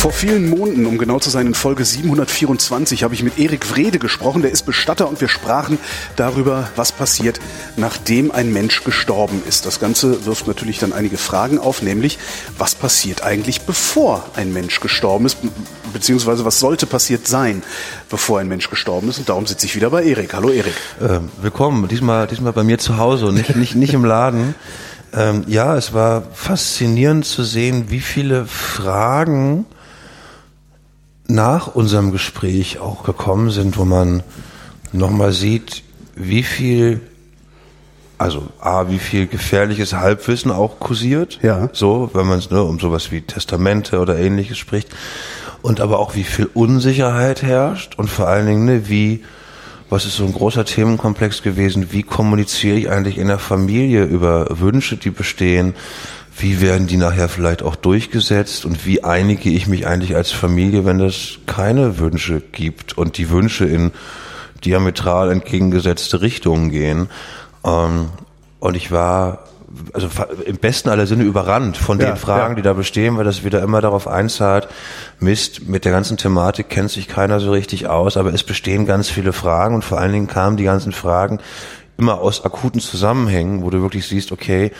Vor vielen Monaten, um genau zu sein, in Folge 724, habe ich mit Erik Wrede gesprochen. Der ist Bestatter und wir sprachen darüber, was passiert, nachdem ein Mensch gestorben ist. Das Ganze wirft natürlich dann einige Fragen auf, nämlich, was passiert eigentlich, bevor ein Mensch gestorben ist, beziehungsweise was sollte passiert sein, bevor ein Mensch gestorben ist. Und darum sitze ich wieder bei Erik. Hallo Erik. Ähm, willkommen, diesmal, diesmal bei mir zu Hause und nicht, nicht, nicht im Laden. Ähm, ja, es war faszinierend zu sehen, wie viele Fragen nach unserem Gespräch auch gekommen sind, wo man nochmal sieht, wie viel, also A, wie viel gefährliches Halbwissen auch kursiert. Ja. So, wenn man ne, um sowas wie Testamente oder ähnliches spricht. Und aber auch wie viel Unsicherheit herrscht und vor allen Dingen, ne, wie, was ist so ein großer Themenkomplex gewesen, wie kommuniziere ich eigentlich in der Familie über Wünsche, die bestehen, wie werden die nachher vielleicht auch durchgesetzt und wie einige ich mich eigentlich als Familie, wenn es keine Wünsche gibt und die Wünsche in diametral entgegengesetzte Richtungen gehen. Ähm, und ich war also im besten aller Sinne überrannt von Ja, den Fragen, ja. die da bestehen, weil das wieder immer darauf einzahlt, Mist, mit der ganzen Thematik kennt sich keiner so richtig aus, aber es bestehen ganz viele Fragen und vor allen Dingen kamen die ganzen Fragen immer aus akuten Zusammenhängen, wo du wirklich siehst, okay,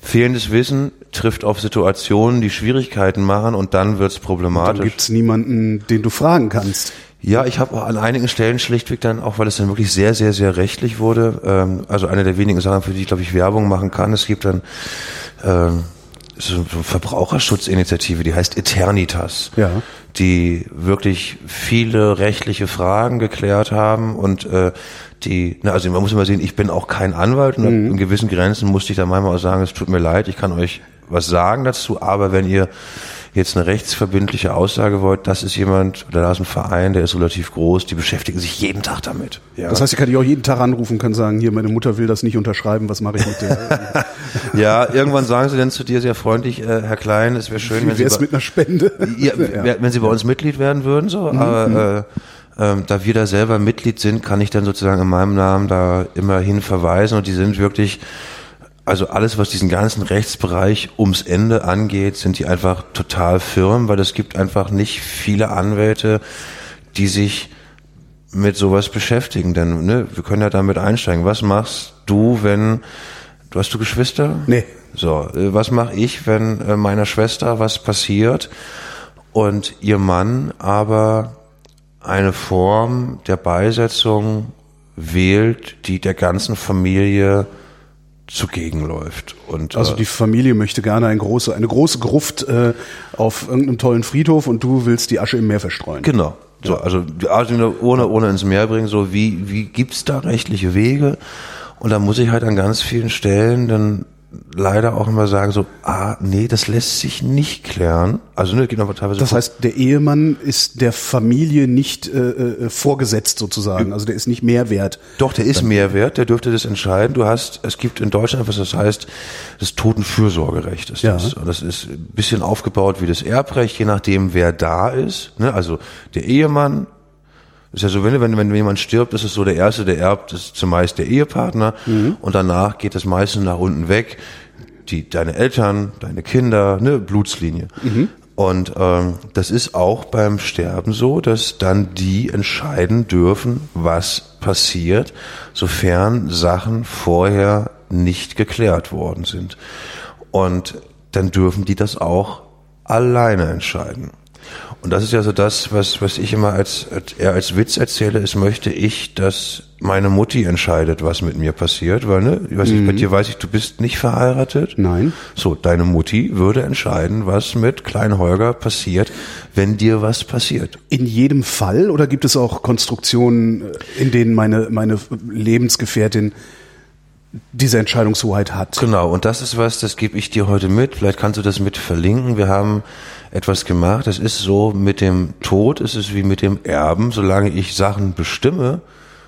fehlendes Wissen trifft auf Situationen, die Schwierigkeiten machen und dann wird's Dann problematisch. gibt's niemanden, den du fragen kannst. Ja, ich habe an einigen Stellen schlichtweg dann, auch weil es dann wirklich sehr, sehr, sehr rechtlich wurde, ähm, also eine der wenigen Sachen, für die ich, glaube ich, Werbung machen kann. Es gibt dann ähm, so eine Verbraucherschutzinitiative, die heißt Eternitas, Ja. die wirklich viele rechtliche Fragen geklärt haben und äh, die, na, also man muss immer sehen, ich bin auch kein Anwalt und in gewissen Grenzen musste ich dann manchmal auch sagen, es tut mir leid, ich kann euch was sagen dazu, aber wenn ihr jetzt eine rechtsverbindliche Aussage wollt, das ist jemand, oder da ist ein Verein, der ist relativ groß, die beschäftigen sich jeden Tag damit. Ja, Das heißt, ich kann dich auch jeden Tag anrufen, kann sagen, hier, meine Mutter will das nicht unterschreiben, was mache ich mit der? ja irgendwann sagen sie dann zu dir sehr freundlich, äh, Herr Klein, es wäre schön, wenn Sie, bei- mit einer Spende? ja, wer- wenn Sie bei uns Mitglied werden würden, so, Mhm, aber äh, ähm, da wir da selber Mitglied sind, kann ich dann sozusagen in meinem Namen da immerhin verweisen und die sind wirklich, also alles, was diesen ganzen Rechtsbereich ums Ende angeht, sind die einfach total firm, weil es gibt einfach nicht viele Anwälte, die sich mit sowas beschäftigen, denn ne, wir können ja damit einsteigen. Was machst du, wenn du hast du Geschwister? Nee. So, äh, was mache ich, wenn äh, meiner Schwester was passiert und ihr Mann aber eine Form der Beisetzung wählt, die der ganzen Familie zugegenläuft. Und Also äh, die Familie möchte gerne eine große, eine große Gruft äh, auf irgendeinem tollen Friedhof und du willst die Asche im Meer verstreuen. Genau. So, also die Artikel ohne, ohne ins Meer bringen, so wie, wie gibt's da rechtliche Wege? Und da muss ich halt an ganz vielen Stellen dann leider auch immer sagen, so, ah, nee, das lässt sich nicht klären. Also, ne, geht aber teilweise. Das heißt, der Ehemann ist der Familie nicht äh, äh, vorgesetzt sozusagen. Also der ist nicht Mehrwert. Doch, der ist Mehrwert, der dürfte das entscheiden. Du hast, es gibt in Deutschland, was das heißt, das Totenfürsorgerecht ist Ja. das. Und das ist ein bisschen aufgebaut wie das Erbrecht, je nachdem, wer da ist. Ne? Also der Ehemann, ist ja so, wenn, wenn, wenn jemand stirbt, ist es so, der Erste, der erbt, ist zumeist der Ehepartner. Und danach geht das meiste nach unten weg. Die, deine Eltern, deine Kinder, ne, Blutslinie. Und ähm, das ist auch beim Sterben so, dass dann die entscheiden dürfen, was passiert, sofern Sachen vorher nicht geklärt worden sind. Und dann dürfen die das auch alleine entscheiden. Und das ist ja so das, was, was ich immer als, als, eher als Witz erzähle, ist, möchte ich, dass meine Mutti entscheidet, was mit mir passiert, weil, ne, ich weiß nicht, bei dir weiß ich, du bist nicht verheiratet. Nein. So, deine Mutti würde entscheiden, was mit Klein Holger passiert, wenn dir was passiert. In jedem Fall oder gibt es auch Konstruktionen, in denen meine, meine Lebensgefährtin diese Entscheidungshoheit hat? Genau, und das ist was, das gebe ich dir heute mit. Vielleicht kannst du das mit verlinken. Wir haben etwas gemacht. Das ist so mit dem Tod, es ist wie mit dem Erben. Solange ich Sachen bestimme,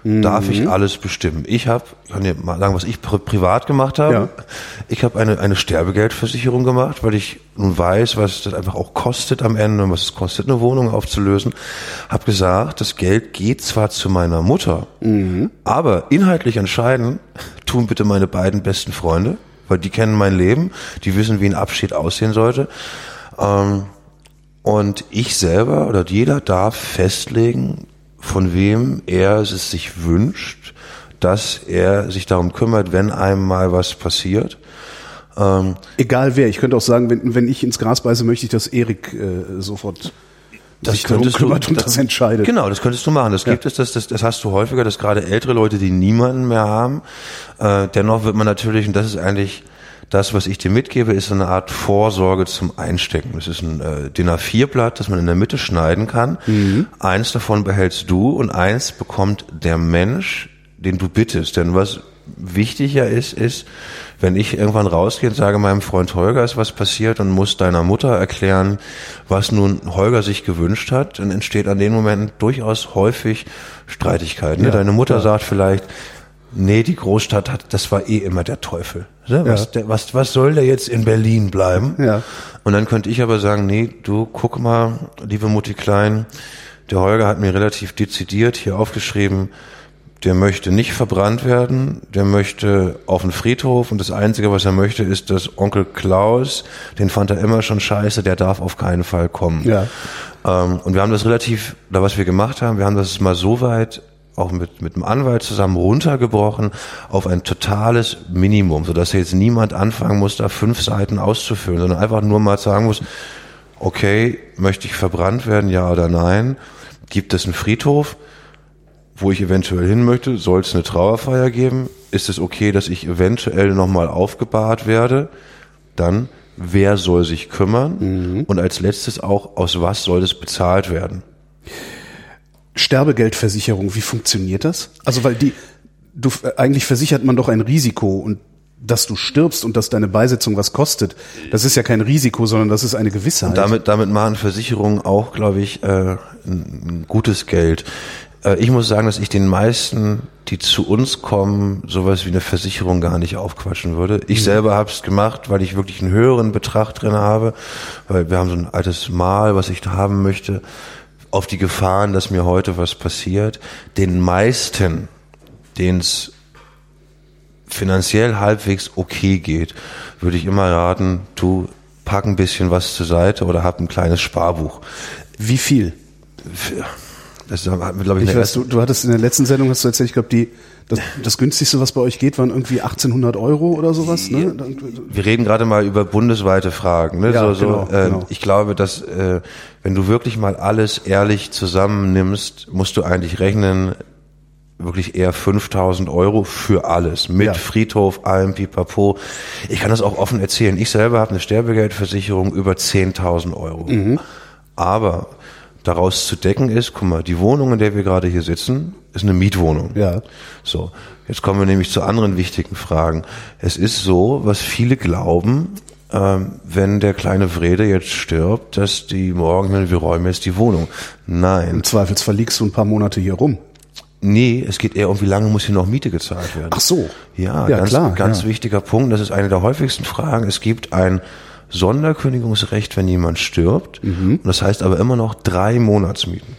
darf ich alles bestimmen. Ich habe, ich kann dir mal sagen, was ich pri privat gemacht habe. Ja. Ich habe eine, eine Sterbegeldversicherung gemacht, weil ich nun weiß, was das einfach auch kostet am Ende und was es kostet, eine Wohnung aufzulösen. Habe gesagt, das Geld geht zwar zu meiner Mutter, aber inhaltlich entscheiden tun bitte meine beiden besten Freunde, weil die kennen mein Leben, die wissen, wie ein Abschied aussehen sollte. Ähm, und ich selber oder jeder darf festlegen, von wem er es sich wünscht, dass er sich darum kümmert, wenn einem mal was passiert. Ähm, Egal wer, ich könnte auch sagen, wenn, wenn ich ins Gras beiße, möchte ich, dass Erik äh, sofort das darum kümmert du, und das, das, entscheidet. Genau, das könntest du machen. Das ja. gibt es, das, das, das hast du häufiger, dass gerade ältere Leute, die niemanden mehr haben, äh, dennoch wird man natürlich, und das ist eigentlich das, was ich dir mitgebe, ist eine Art Vorsorge zum Einstecken. Das ist ein äh, DIN A4-Blatt, das man in der Mitte schneiden kann. Mhm. Eins davon behältst du und eins bekommt der Mensch, den du bittest. Denn was wichtiger ist, ist, wenn ich irgendwann rausgehe und sage, meinem Freund Holger ist was passiert und muss deiner Mutter erklären, was nun Holger sich gewünscht hat, dann entsteht an den Momenten durchaus häufig Streitigkeiten. Ja, Deine Mutter ja. sagt vielleicht, nee, die Großstadt hat, das war eh immer der Teufel. Ne? Was, ja. der, was, was soll der jetzt in Berlin bleiben? Ja. Und dann könnte ich aber sagen, nee, du guck mal, liebe Mutti Klein, der Holger hat mir relativ dezidiert hier aufgeschrieben, der möchte nicht verbrannt werden, der möchte auf den Friedhof und das Einzige, was er möchte, ist, dass Onkel Klaus, den fand er immer schon scheiße, der darf auf keinen Fall kommen. Ja. Ähm, und wir haben das relativ, oder was wir gemacht haben, wir haben das mal so weit auch mit, mit dem Anwalt zusammen runtergebrochen auf ein totales Minimum, sodass jetzt niemand anfangen muss, da fünf Seiten auszufüllen, sondern einfach nur mal sagen muss, okay, möchte ich verbrannt werden, ja oder nein? Gibt es einen Friedhof? Wo ich eventuell hin möchte, soll es eine Trauerfeier geben? Ist es okay, dass ich eventuell nochmal aufgebahrt werde? Dann, wer soll sich kümmern? Mhm. Und als letztes auch, aus was soll es bezahlt werden? Sterbegeldversicherung, wie funktioniert das? Also, weil die, du, äh, eigentlich versichert man doch ein Risiko und dass du stirbst und dass deine Beisetzung was kostet, das ist ja kein Risiko, sondern das ist eine Gewissheit. Und damit, damit machen Versicherungen auch, glaube ich, äh, ein gutes Geld. Äh, ich muss sagen, dass ich den meisten, die zu uns kommen, sowas wie eine Versicherung gar nicht aufquatschen würde. Ich mhm. selber habe es gemacht, weil ich wirklich einen höheren Betrag drin habe, weil wir haben so ein altes Mal, was ich da haben möchte, auf die Gefahren, dass mir heute was passiert. Den meisten, denen es finanziell halbwegs okay geht, würde ich immer raten, du pack ein bisschen was zur Seite oder hab ein kleines Sparbuch. Wie viel? Das hatten wir, glaube ich, ich weiß, du, du hattest in der letzten Sendung, hast du erzählt, ich glaube, die, das, das günstigste, was bei euch geht, waren irgendwie 1800 Euro oder sowas. Ne? Wir reden gerade mal über bundesweite Fragen. Ne? Ja, so, genau, so, äh, genau. Ich glaube, dass äh, wenn du wirklich mal alles ehrlich zusammennimmst, musst du eigentlich rechnen, wirklich eher 5000 Euro für alles. Mit ja. Friedhof, allem Pipapo. Ich kann das auch offen erzählen. Ich selber habe eine Sterbegeldversicherung über 10.000 Euro. Mhm. Aber daraus zu decken ist, guck mal, die Wohnung, in der wir gerade hier sitzen, ist eine Mietwohnung. Ja. So, jetzt kommen wir nämlich zu anderen wichtigen Fragen. Es ist so, was viele glauben, ähm, wenn der kleine Vrede jetzt stirbt, dass die morgen, wir räumen jetzt die Wohnung. Nein. Im Zweifelsfall liegst du ein paar Monate hier rum. Nee, es geht eher um, wie lange muss hier noch Miete gezahlt werden. Ach so. Ja, ja ganz, klar, ganz ja. wichtiger Punkt. Das ist eine der häufigsten Fragen. Es gibt ein Sonderkündigungsrecht, wenn jemand stirbt. Mhm. Und das heißt aber immer noch drei Monatsmieten.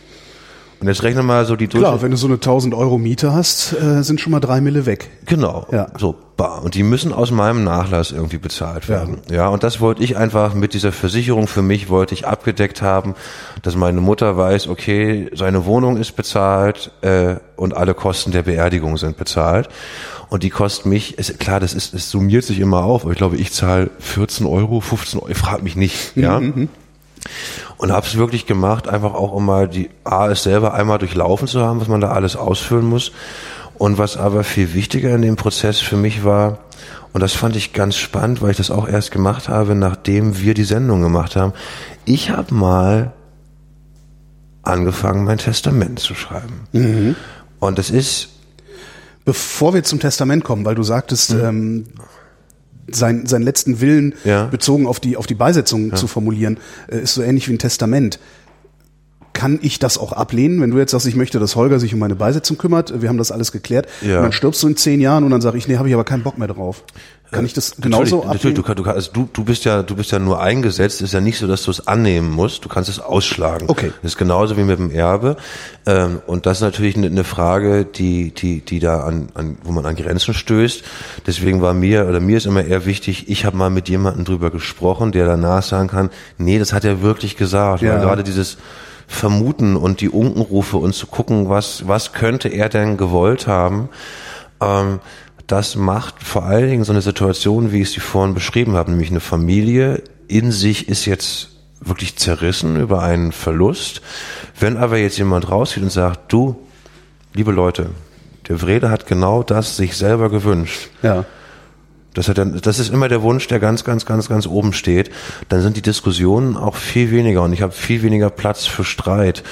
Und jetzt rechne mal so die Durch Klar, wenn du so eine 1000 Euro Miete hast, äh, sind schon mal drei Mille weg. Genau. Ja. So, bah. Und die müssen aus meinem Nachlass irgendwie bezahlt werden. Ja. ja. Und das wollte ich einfach mit dieser Versicherung für mich wollte ich abgedeckt haben, dass meine Mutter weiß, okay, seine Wohnung ist bezahlt äh, und alle Kosten der Beerdigung sind bezahlt. Und die kosten mich, ist, klar, das ist, es summiert sich immer auf, aber ich glaube, ich zahle 14 Euro, 15 Euro, ich frage mich nicht, ja. Mhm, mhm. Und habe es wirklich gemacht, einfach auch um mal die A es selber einmal durchlaufen zu haben, was man da alles ausfüllen muss. Und was aber viel wichtiger in dem Prozess für mich war, und das fand ich ganz spannend, weil ich das auch erst gemacht habe, nachdem wir die Sendung gemacht haben. Ich habe mal angefangen, mein Testament zu schreiben. Mhm. Und das ist Bevor wir zum Testament kommen, weil du sagtest, mhm. ähm, sein, seinen letzten Willen ja. bezogen auf die, auf die Beisetzung ja. zu formulieren, äh, ist so ähnlich wie ein Testament. Kann ich das auch ablehnen, wenn du jetzt sagst, ich möchte, dass Holger sich um meine Beisetzung kümmert, wir haben das alles geklärt, Ja. dann stirbst du in zehn Jahren und dann sage ich, nee, habe ich aber keinen Bock mehr drauf. Kann ich das genauso natürlich, natürlich, du, ablehnen? kann- du, kann- also du, du bist ja, du bist ja nur eingesetzt. Ist ja nicht so, dass du es annehmen musst. Du kannst es ausschlagen. Okay. Das ist genauso wie mit dem Erbe. Ähm, und das ist natürlich eine, eine Frage, die, die, die da an, an, wo man an Grenzen stößt. Deswegen war mir oder mir ist immer eher wichtig. Ich habe mal mit jemandem drüber gesprochen, der danach sagen kann, nee, das hat er wirklich gesagt. Ja. Weil gerade dieses Vermuten und die Unkenrufe und zu gucken, was, was könnte er denn gewollt haben. Ähm, das macht vor allen Dingen so eine Situation, wie ich sie vorhin beschrieben habe, nämlich eine Familie in sich ist jetzt wirklich zerrissen über einen Verlust. Wenn aber jetzt jemand rausgeht und sagt, du, liebe Leute, der Wrede hat genau das sich selber gewünscht. Ja. Das, hat dann, das ist immer der Wunsch, der ganz, ganz, ganz, ganz oben steht. Dann sind die Diskussionen auch viel weniger und ich habe viel weniger Platz für Streit.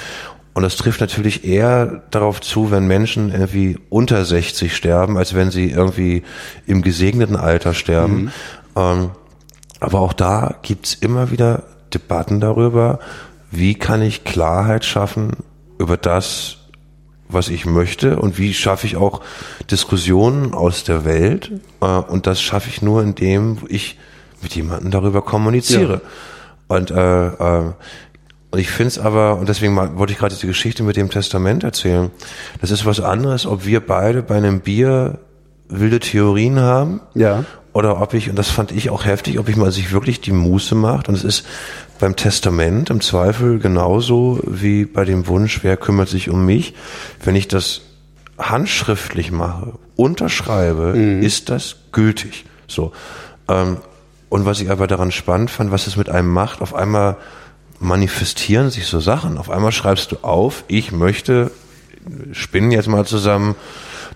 Und das trifft natürlich eher darauf zu, wenn Menschen irgendwie unter 60 sterben, als wenn sie irgendwie im gesegneten Alter sterben. Ähm, aber auch da gibt's immer wieder Debatten darüber, wie kann ich Klarheit schaffen über das, was ich möchte und wie schaffe ich auch Diskussionen aus der Welt. Äh, und das schaffe ich nur, indem ich mit jemandem darüber kommuniziere. Und, äh, äh, und ich finde es aber, und deswegen wollte ich gerade diese Geschichte mit dem Testament erzählen, das ist was anderes, ob wir beide bei einem Bier wilde Theorien haben Ja. oder ob ich, und das fand ich auch heftig, ob ich mal sich wirklich die Muße macht. Und es ist beim Testament im Zweifel genauso wie bei dem Wunsch, wer kümmert sich um mich. Wenn ich das handschriftlich mache, unterschreibe, ist das gültig. So. Ähm, und was ich aber daran spannend fand, was es mit einem macht, auf einmal manifestieren sich so Sachen. Auf einmal schreibst du auf, ich möchte, spinnen jetzt mal zusammen,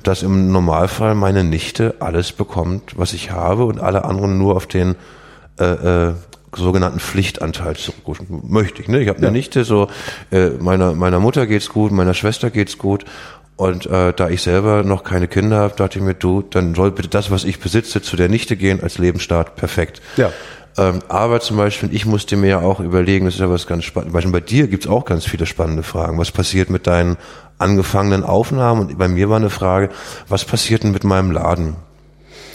dass im Normalfall meine Nichte alles bekommt, was ich habe und alle anderen nur auf den äh, äh, sogenannten Pflichtanteil zurückrufen. Möchte ich, ne? Ich habe eine Nichte, so äh, meiner meiner Mutter geht's gut, meiner Schwester geht's gut. Und äh, da ich selber noch keine Kinder habe, dachte ich mir, du, dann soll bitte das, was ich besitze, zu der Nichte gehen als Lebensstart. Perfekt. Ja. Ähm, aber zum Beispiel, ich musste mir ja auch überlegen, das ist ja was ganz spannendes. Beispiel bei dir gibt's auch ganz viele spannende Fragen. Was passiert mit deinen angefangenen Aufnahmen? Und bei mir war eine Frage, was passiert denn mit meinem Laden?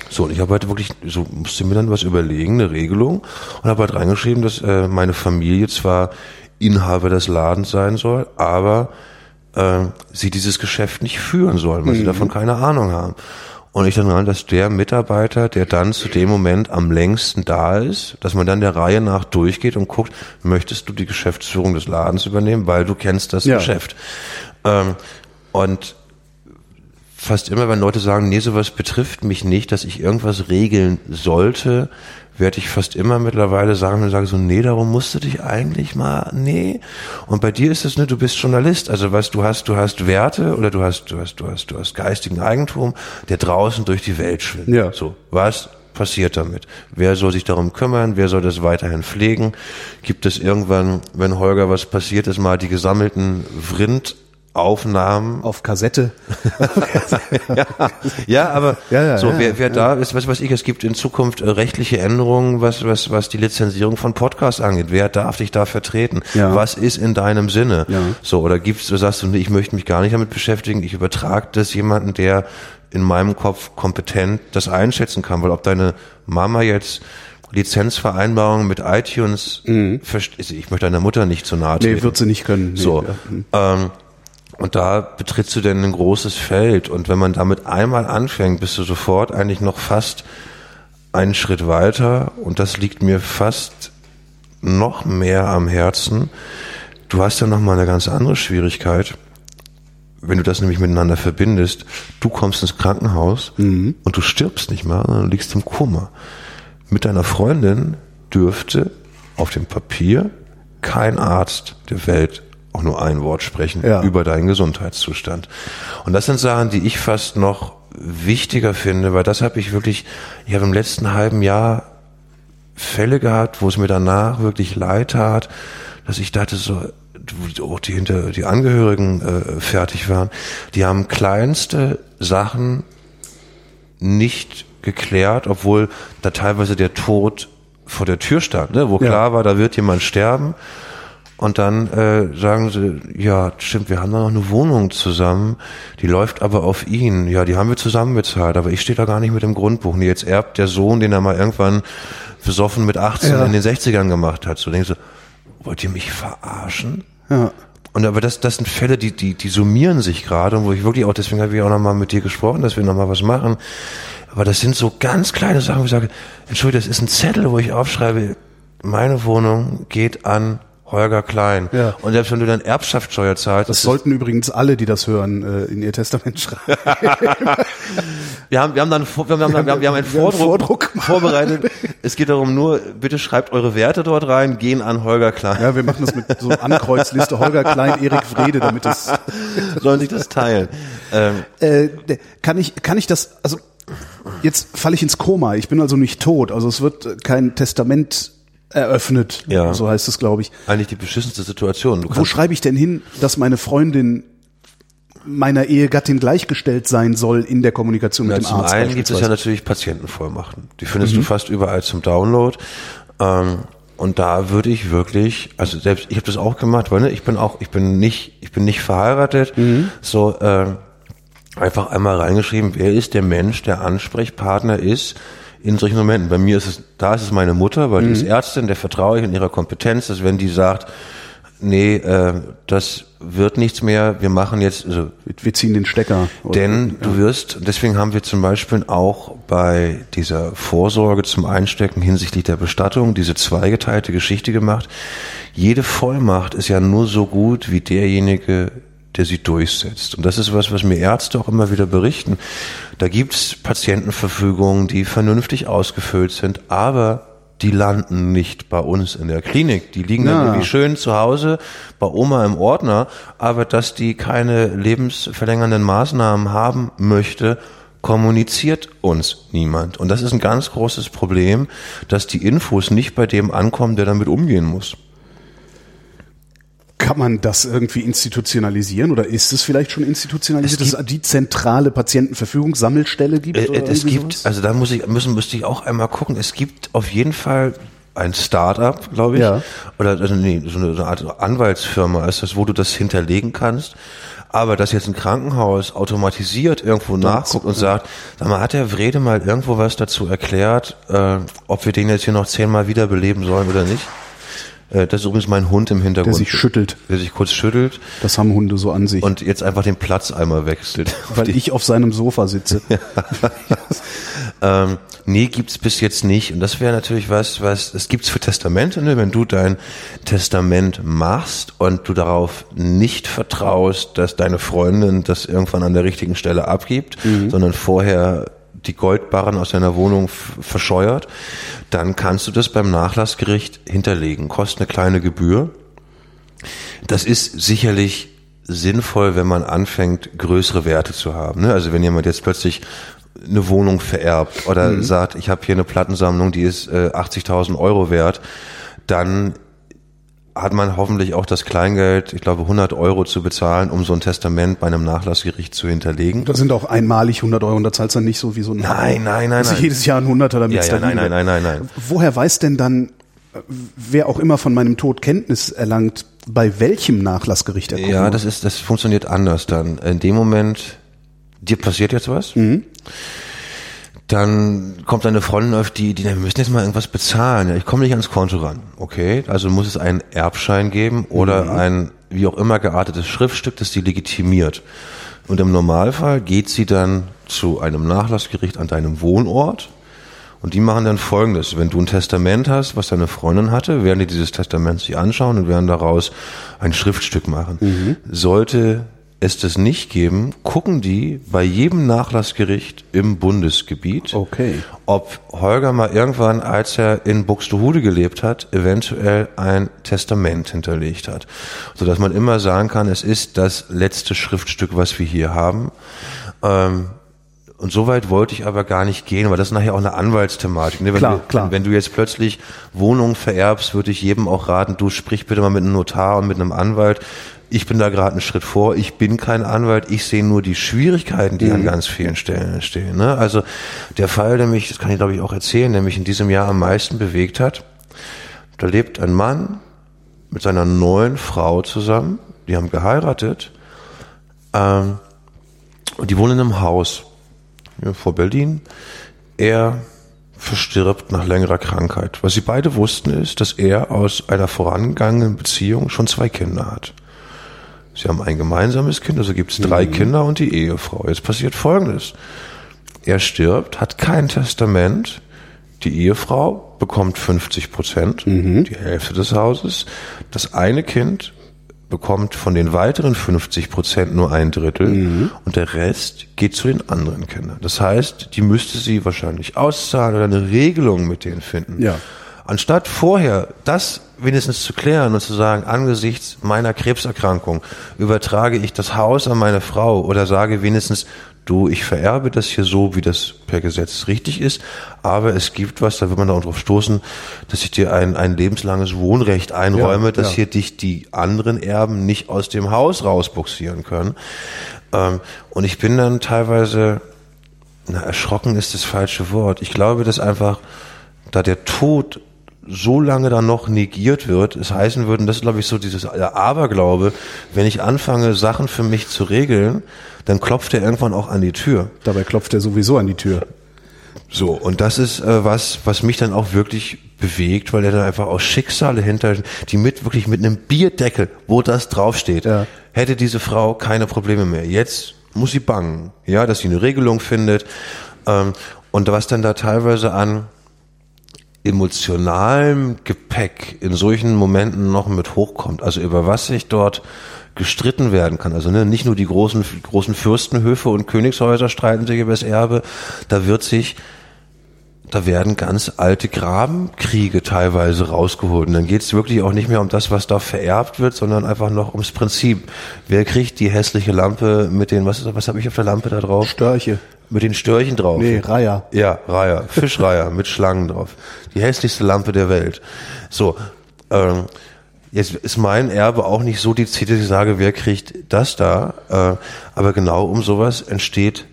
So, und ich habe halt wirklich, so musste mir dann was überlegen, eine Regelung, und habe halt reingeschrieben, dass äh, meine Familie zwar Inhaber des Ladens sein soll, aber äh, sie dieses Geschäft nicht führen sollen, weil sie davon keine Ahnung haben. Und ich dann rein, dass der Mitarbeiter, der dann zu dem Moment am längsten da ist, dass man dann der Reihe nach durchgeht und guckt, möchtest du die Geschäftsführung des Ladens übernehmen, weil du kennst das Ja. Geschäft. Ähm, und fast immer, wenn Leute sagen, nee, sowas betrifft mich nicht, dass ich irgendwas regeln sollte, werde ich fast immer mittlerweile sagen und sage so, nee, darum musst du dich eigentlich mal, nee. Und bei dir ist es, ne, du bist Journalist, also weißt du hast, du hast Werte oder du hast, du hast, du hast, du hast geistigen Eigentum, der draußen durch die Welt schwimmt. Ja. So, was passiert damit? Wer soll sich darum kümmern? Wer soll das weiterhin pflegen? Gibt es irgendwann, wenn Holger was passiert ist, mal die gesammelten Vrind-Aufnahmen Auf Kassette. ja, aber Ja, ja, so, ja, wer, wer da ist, was weiß ich, es gibt in Zukunft äh, rechtliche Änderungen, was, was, was die Lizenzierung von Podcasts angeht. Wer darf dich da vertreten? Ja. Was ist in deinem Sinne? Ja. So, oder gibt's, du sagst du, ich möchte mich gar nicht damit beschäftigen, ich übertrage das jemanden, der in meinem Kopf kompetent das einschätzen kann, weil ob deine Mama jetzt Lizenzvereinbarungen mit iTunes, verst- ich möchte deiner Mutter nicht zu nahe treten. Mhm. Nee, wird sie nicht können. Nee, So. ja. Ähm, und da betrittst du denn ein großes Feld. Und wenn man damit einmal anfängt, bist du sofort eigentlich noch fast einen Schritt weiter. Und das liegt mir fast noch mehr am Herzen. Du hast ja noch mal eine ganz andere Schwierigkeit, wenn du das nämlich miteinander verbindest. Du kommst ins Krankenhaus und du stirbst nicht mal, sondern du liegst im Koma. Mit deiner Freundin dürfte auf dem Papier kein Arzt der Welt auch nur ein Wort sprechen Ja. über deinen Gesundheitszustand. Und das sind Sachen, die ich fast noch wichtiger finde, weil das habe ich wirklich, ich habe im letzten halben Jahr Fälle gehabt, wo es mir danach wirklich leid tat, dass ich dachte so, oh, die hinter die Angehörigen äh, fertig waren, die haben kleinste Sachen nicht geklärt, obwohl da teilweise der Tod vor der Tür stand, ne? wo Ja. klar war, da wird jemand sterben. Und dann äh, sagen sie, ja, stimmt, wir haben da noch eine Wohnung zusammen, die läuft aber auf ihn. Ja, die haben wir zusammen bezahlt, aber ich stehe da gar nicht mit dem Grundbuch. Nee, jetzt erbt der Sohn, den er mal irgendwann besoffen mit 18 Ja. in den 60ern gemacht hat. So denkst du, wollt ihr mich verarschen? Ja. Und aber das, das sind Fälle, die, die, die summieren sich gerade und wo ich wirklich auch, deswegen habe ich auch nochmal mit dir gesprochen, dass wir nochmal was machen. Aber das sind so ganz kleine Sachen, wo ich sage, Entschuldigung, das ist ein Zettel, wo ich aufschreibe, meine Wohnung geht an Holger Klein. Ja. Und selbst wenn du dann Erbschaftssteuer zahlst, Das sollten übrigens alle, die das hören, äh, in ihr Testament schreiben. wir haben, wir haben dann, wir haben, wir haben, wir haben einen Wir haben einen Vordruck, Vordruck vorbereitet. Es geht darum nur, bitte schreibt eure Werte dort rein, gehen an Holger Klein. Ja, wir machen das mit so Ankreuzliste Holger Klein, Erik Wrede, damit das Sollen sich das teilen. Ähm, äh, kann ich kann ich das also jetzt falle ich ins Koma. Ich bin also nicht tot. Also es wird kein Testament eröffnet. Ja. So heißt es, glaube ich. eigentlich die beschissenste Situation. Du Wo schreibe ich denn hin, dass meine Freundin meiner Ehegattin gleichgestellt sein soll in der Kommunikation Ja, mit dem zum Arzt? einen gibt es ja natürlich Patientenvollmachten. Die findest du fast überall zum Download. Ähm, und da würde ich wirklich, also selbst ich habe das auch gemacht, weil ne, ich bin auch, ich bin nicht, ich bin nicht verheiratet. So äh, einfach einmal reingeschrieben, wer ist der Mensch, der Ansprechpartner ist in solchen Momenten. Bei mir ist es, da ist es meine Mutter, weil die ist Ärztin, der vertraue ich in ihrer Kompetenz, dass wenn die sagt, nee, äh, das wird nichts mehr, wir machen jetzt, also wir ziehen den Stecker. Oder- denn du wirst, deswegen haben wir zum Beispiel auch bei dieser Vorsorge zum Einstecken hinsichtlich der Bestattung diese zweigeteilte Geschichte gemacht. Jede Vollmacht ist ja nur so gut wie derjenige, der sie durchsetzt. Und das ist was, was mir Ärzte auch immer wieder berichten. Da gibt's Patientenverfügungen, die vernünftig ausgefüllt sind, aber die landen nicht bei uns in der Klinik. Die liegen dann Ja. irgendwie schön zu Hause bei Oma im Ordner, aber dass die keine lebensverlängernden Maßnahmen haben möchte, kommuniziert uns niemand. Und das ist ein ganz großes Problem, dass die Infos nicht bei dem ankommen, der damit umgehen muss. Kann man das irgendwie institutionalisieren oder ist es vielleicht schon institutionalisiert, Es dass es die zentrale Patientenverfügungssammelstelle gibt? Äh, es gibt, sowas? also da muss ich, müssen, müsste ich auch einmal gucken. Es gibt auf jeden Fall ein Start-up, glaube ich, Ja. oder also nee, so eine, so eine Art Anwaltsfirma ist das, wo du das hinterlegen kannst. Aber dass jetzt ein Krankenhaus automatisiert irgendwo nachguckt und sagt, sag mal, hat der Wrede mal irgendwo was dazu erklärt, äh, ob wir den jetzt hier noch zehnmal wiederbeleben sollen oder nicht? Äh, das ist übrigens mein Hund im Hintergrund. Der sich schüttelt. Der sich kurz schüttelt Das haben Hunde so an sich. und jetzt einfach den Platz einmal wechselt. weil ich auf seinem Sofa sitze. Ähm, nee, gibt's bis jetzt nicht. Und das wäre natürlich was, was es gibt's für Testamente, ne? wenn du dein Testament machst und du darauf nicht vertraust, dass deine Freundin das irgendwann an der richtigen Stelle abgibt, sondern vorher die Goldbarren aus deiner Wohnung verscheuert, dann kannst du das beim Nachlassgericht hinterlegen. Kostet eine kleine Gebühr. Das ist sicherlich sinnvoll, wenn man anfängt, größere Werte zu haben. Ne? Also wenn jemand jetzt plötzlich eine Wohnung vererbt oder sagt, ich habe hier eine Plattensammlung, die ist äh, 80.000 Euro wert, dann hat man hoffentlich auch das Kleingeld, ich glaube 100 Euro zu bezahlen, um so ein Testament bei einem Nachlassgericht zu hinterlegen. Das sind auch einmalig 100 Euro und da zahlst du dann nicht so wie so ein Nein, nein, nein, ich nein. jedes Jahr ein Hunderter damit Ja, ja, nein, nein, nein, nein, nein. Woher weiß denn dann, wer auch immer von meinem Tod Kenntnis erlangt, bei welchem Nachlassgericht er kommt? Ja, das ist, das funktioniert anders dann. In dem Moment, dir passiert jetzt was, dann kommt deine Freundin auf die, die, wir müssen jetzt mal irgendwas bezahlen. Ja, ich komme nicht ans Konto ran. Okay, also muss es einen Erbschein geben oder ein, wie auch immer geartetes Schriftstück, das die legitimiert. Und im Normalfall geht sie dann zu einem Nachlassgericht an deinem Wohnort und die machen dann folgendes. Wenn du ein Testament hast, was deine Freundin hatte, werden die dieses Testament sich anschauen und werden daraus ein Schriftstück machen. Sollte es das nicht geben, gucken die bei jedem Nachlassgericht im Bundesgebiet, Okay. ob Holger mal irgendwann, als er in Buxtehude gelebt hat, eventuell ein Testament hinterlegt hat. Sodass man immer sagen kann, es ist das letzte Schriftstück, was wir hier haben. Ähm, und so weit wollte ich aber gar nicht gehen, weil das ist nachher auch eine Anwaltsthematik. Ne? Wenn, Klar, du, klar. wenn du jetzt plötzlich Wohnungen vererbst, würde ich jedem auch raten, du sprich bitte mal mit einem Notar und mit einem Anwalt. Ich bin da gerade einen Schritt vor, ich bin kein Anwalt, ich sehe nur die Schwierigkeiten, die an ganz vielen Stellen entstehen. Ne? Also der Fall, der mich, das kann ich glaube ich auch erzählen, der mich in diesem Jahr am meisten bewegt hat, da lebt ein Mann mit seiner neuen Frau zusammen. Die haben geheiratet. Ähm, und die wohnen in einem Haus ja, vor Berlin. Er verstirbt nach längerer Krankheit. Was sie beide wussten ist, dass er aus einer vorangegangenen Beziehung schon zwei Kinder hat. Sie haben ein gemeinsames Kind, also gibt es drei mhm. Kinder und die Ehefrau. Jetzt passiert Folgendes. Er stirbt, hat kein Testament. Die Ehefrau bekommt 50 Prozent, mhm. die Hälfte des Hauses. Das eine Kind bekommt von den weiteren 50 Prozent nur ein Drittel mhm. und der Rest geht zu den anderen Kindern. Das heißt, die müsste sie wahrscheinlich auszahlen oder eine Regelung mit denen finden. Ja. Anstatt vorher das wenigstens zu klären und zu sagen, angesichts meiner Krebserkrankung übertrage ich das Haus an meine Frau oder sage wenigstens, du, ich vererbe das hier so, wie das per Gesetz richtig ist, aber es gibt was, da wird man darauf stoßen, dass ich dir ein, ein lebenslanges Wohnrecht einräume, ja, dass ja. hier dich die anderen Erben nicht aus dem Haus rausbuxieren können. Ähm, und ich bin dann teilweise, na, erschrocken ist das falsche Wort. Ich glaube, dass einfach, da der Tod so lange dann noch negiert wird, es heißen würden, das ist glaube ich so dieses Aberglaube, wenn ich anfange, Sachen für mich zu regeln, dann klopft er irgendwann auch an die Tür. Dabei klopft er sowieso an die Tür. So, und das ist äh, was, was mich dann auch wirklich bewegt, weil er dann einfach auch Schicksale hinter, die mit wirklich mit einem Bierdeckel, wo das draufsteht, ja. hätte diese Frau keine Probleme mehr. Jetzt muss sie bangen, ja, dass sie eine Regelung findet. Ähm, und was dann da teilweise an emotionalem Gepäck in solchen Momenten noch mit hochkommt, also über was sich dort gestritten werden kann. Also ne, nicht nur die großen, großen Fürstenhöfe und Königshäuser streiten sich über das Erbe, da wird sich da werden ganz alte Grabenkriege teilweise rausgeholt. Und dann geht es wirklich auch nicht mehr um das, was da vererbt wird, sondern einfach noch ums Prinzip. Wer kriegt die hässliche Lampe mit den, was, was habe ich auf der Lampe da drauf? Störche. Mit den Störchen drauf. Nee, Reiher. Ja, Reiher. Fischreiher mit Schlangen drauf. Die hässlichste Lampe der Welt. So, ähm, Jetzt ist mein Erbe auch nicht so dezidiert, dass ich sage, wer kriegt das da. Äh, aber genau um sowas entsteht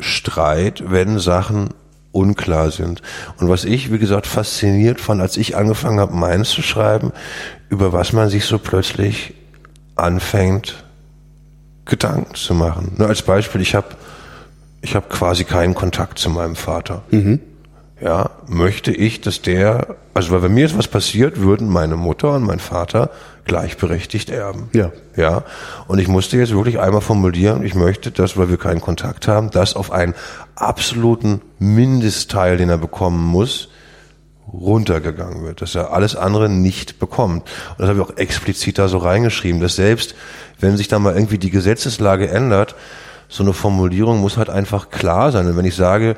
Streit, wenn Sachen unklar sind. Und was ich, wie gesagt, fasziniert fand, als ich angefangen habe, meins zu schreiben, über was man sich so plötzlich anfängt, Gedanken zu machen. Nur als Beispiel, ich habe ich hab quasi keinen Kontakt zu meinem Vater. Mhm ja, möchte ich, dass der, also weil bei mir ist was passiert, würden meine Mutter und mein Vater gleichberechtigt erben. Ja. Ja. Und ich musste jetzt wirklich einmal formulieren, ich möchte, dass, weil wir keinen Kontakt haben, das auf einen absoluten Mindestteil, den er bekommen muss, runtergegangen wird, dass er alles andere nicht bekommt. Und das habe ich auch explizit da so reingeschrieben, dass selbst, wenn sich da mal irgendwie die Gesetzeslage ändert, so eine Formulierung muss halt einfach klar sein. Und wenn ich sage,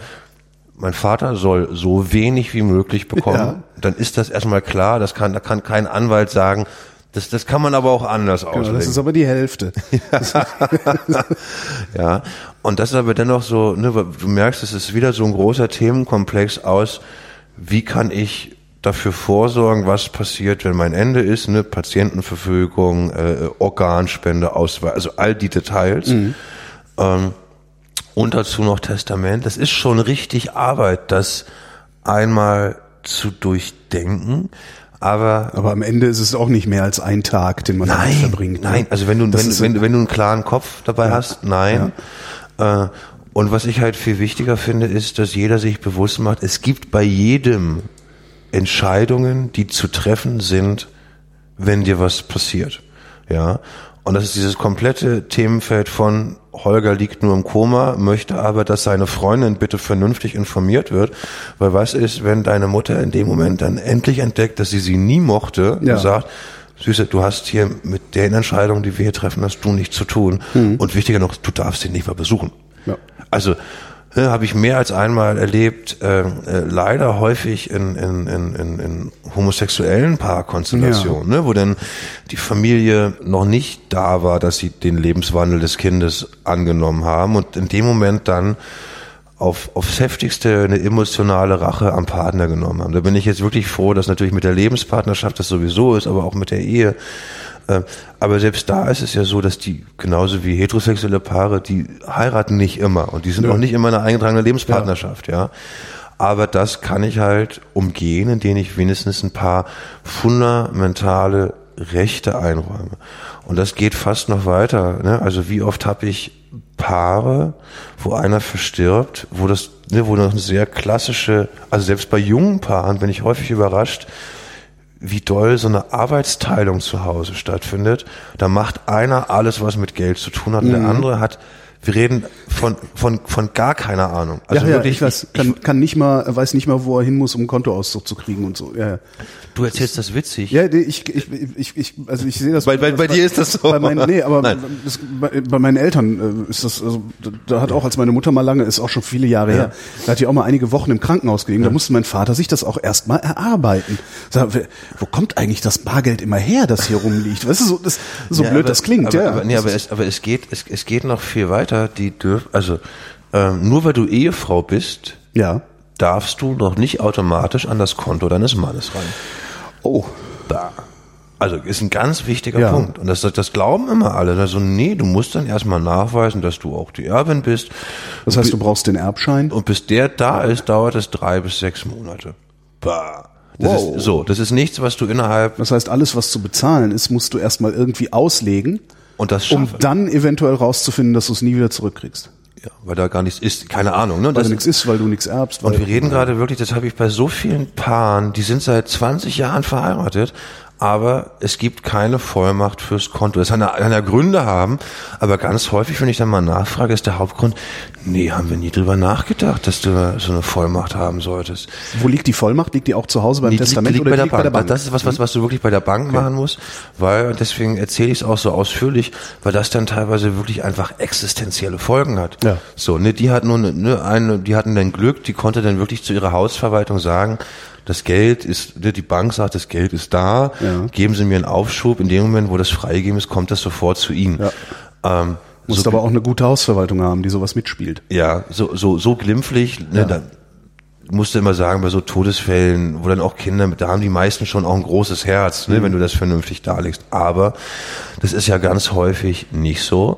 mein Vater soll so wenig wie möglich bekommen, ja. dann ist das erstmal klar, das kann, da kann kein Anwalt sagen, das, das kann man aber auch anders auslegen. Genau, das ist aber die Hälfte. ja, und das ist aber dennoch so, ne, du merkst, es ist wieder so ein großer Themenkomplex aus, wie kann ich dafür vorsorgen, was passiert, wenn mein Ende ist, ne, Patientenverfügung, äh, Organspende, Auswahl, also all die Details. Mhm. Ähm, und dazu noch Testament. Das ist schon richtig Arbeit, das einmal zu durchdenken. Aber, aber am Ende ist es auch nicht mehr als ein Tag, den man nein, verbringt. Ne? Nein, also wenn du, wenn, wenn, wenn, du einen klaren Kopf dabei ja, hast, nein. Ja. Äh, und was ich halt viel wichtiger finde, ist, dass jeder sich bewusst macht, es gibt bei jedem Entscheidungen, die zu treffen sind, wenn dir was passiert. Ja. Und das ist dieses komplette Themenfeld von Holger liegt nur im Koma, möchte aber, dass seine Freundin bitte vernünftig informiert wird. Weil was ist, wenn deine Mutter in dem Moment dann endlich entdeckt, dass sie sie nie mochte ja. und sagt, Süße, du hast hier mit der Entscheidung, die wir hier treffen, hast du nichts zu tun. Mhm. Und wichtiger noch, du darfst ihn nicht mal besuchen. Ja. Also äh, habe ich mehr als einmal erlebt, äh, äh, leider häufig in, in, in, in homosexuellen Paarkonstellationen, ja. ne, wo dann die Familie noch nicht da war, dass sie den Lebenswandel des Kindes angenommen haben und in dem Moment dann auf, aufs heftigste eine emotionale Rache am Partner genommen haben. Da bin ich jetzt wirklich froh, dass natürlich mit der Lebenspartnerschaft das sowieso ist, aber auch mit der Ehe aber selbst da ist es ja so, dass die, genauso wie heterosexuelle Paare, die heiraten nicht immer und die sind ja. auch nicht immer eine eingetragene Lebenspartnerschaft, ja. ja. Aber das kann ich halt umgehen, indem ich wenigstens ein paar fundamentale Rechte einräume. Und das geht fast noch weiter. Ne? Also wie oft habe ich Paare, wo einer verstirbt, wo das, ne, wo noch eine sehr klassische, also selbst bei jungen Paaren bin ich häufig überrascht, wie doll so eine Arbeitsteilung zu Hause stattfindet. Da macht einer alles, was mit Geld zu tun hat, und der Mhm. andere hat, wir reden von, von, von gar keiner Ahnung. Also ja, ja, wirklich, ich weiß, kann, kann nicht mal, weiß nicht mal, wo er hin muss, um einen Kontoauszug zu kriegen und so. Ja, ja. du erzählst das witzig. Ja, nee, ich, ich, ich, ich, also ich sehe das. Bei- bei- bei dir ist das so. Bei meinen, nee, aber das, bei, bei meinen Eltern äh, ist das, also, da- hat auch, als meine Mutter mal lange, ist auch schon viele Jahre her, da hat die auch mal einige Wochen im Krankenhaus gelegen, da musste mein Vater sich das auch erstmal erarbeiten. Sag, wo kommt eigentlich das Bargeld immer her, das hier rumliegt? Weißt du, so, das, so Ja, blöd aber, das klingt, aber, ja. Aber, nee, aber, es, aber es geht, es, es geht noch viel weiter. Die dürfen, also ähm, nur weil du Ehefrau bist, ja. darfst du noch nicht automatisch an das Konto deines Mannes ran. Oh. Da. Also ist ein ganz wichtiger Ja. Punkt. Und das, das glauben immer alle. Also nee, du musst dann erstmal nachweisen, dass du auch die Erbin bist. Das heißt, du brauchst den Erbschein. Und bis der da ist, dauert es drei bis sechs Monate. Bah. Das Wow. ist so. Das ist nichts, was du innerhalb Das heißt, alles, was zu bezahlen ist, musst du erstmal irgendwie auslegen, und das um schaffen. dann eventuell rauszufinden, dass du es nie wieder zurückkriegst. ja, weil da gar nichts ist. Keine Ahnung. Ne? Weil Das, da nichts ist, weil du nichts erbst. Und wir reden gerade wirklich, das habe ich bei so vielen Paaren, die sind seit 20 Jahren verheiratet, aber es gibt keine Vollmacht fürs Konto. Das kann ja, Gründe haben, aber ganz häufig, wenn ich dann mal nachfrage, ist der Hauptgrund, nee, haben wir nie drüber nachgedacht, dass du so eine Vollmacht haben solltest. Wo liegt die Vollmacht? Liegt die auch zu Hause beim Die Testament liegt oder bei der, liegt Bank. Das ist was, was, was du wirklich bei der Bank machen musst, weil, und deswegen erzähle ich es auch so ausführlich, weil das dann teilweise wirklich einfach existenzielle Folgen hat. Ja. So, ne, die hat nur ne, ne, eine, die hatten dann Glück, die konnte dann wirklich zu ihrer Hausverwaltung sagen, das Geld ist, ne, die Bank sagt, das Geld ist da, Ja. geben Sie mir einen Aufschub, in dem Moment, wo das freigegeben ist, kommt das sofort zu Ihnen. Ja. Ähm, Musst so, aber auch eine gute Hausverwaltung haben, die sowas mitspielt. ja, so, so, so glimpflich, ne, Ja. da musste immer sagen, bei so Todesfällen, wo dann auch Kinder, da haben die meisten schon auch ein großes Herz, ne, wenn du das vernünftig darlegst. Aber das ist ja ganz häufig nicht so.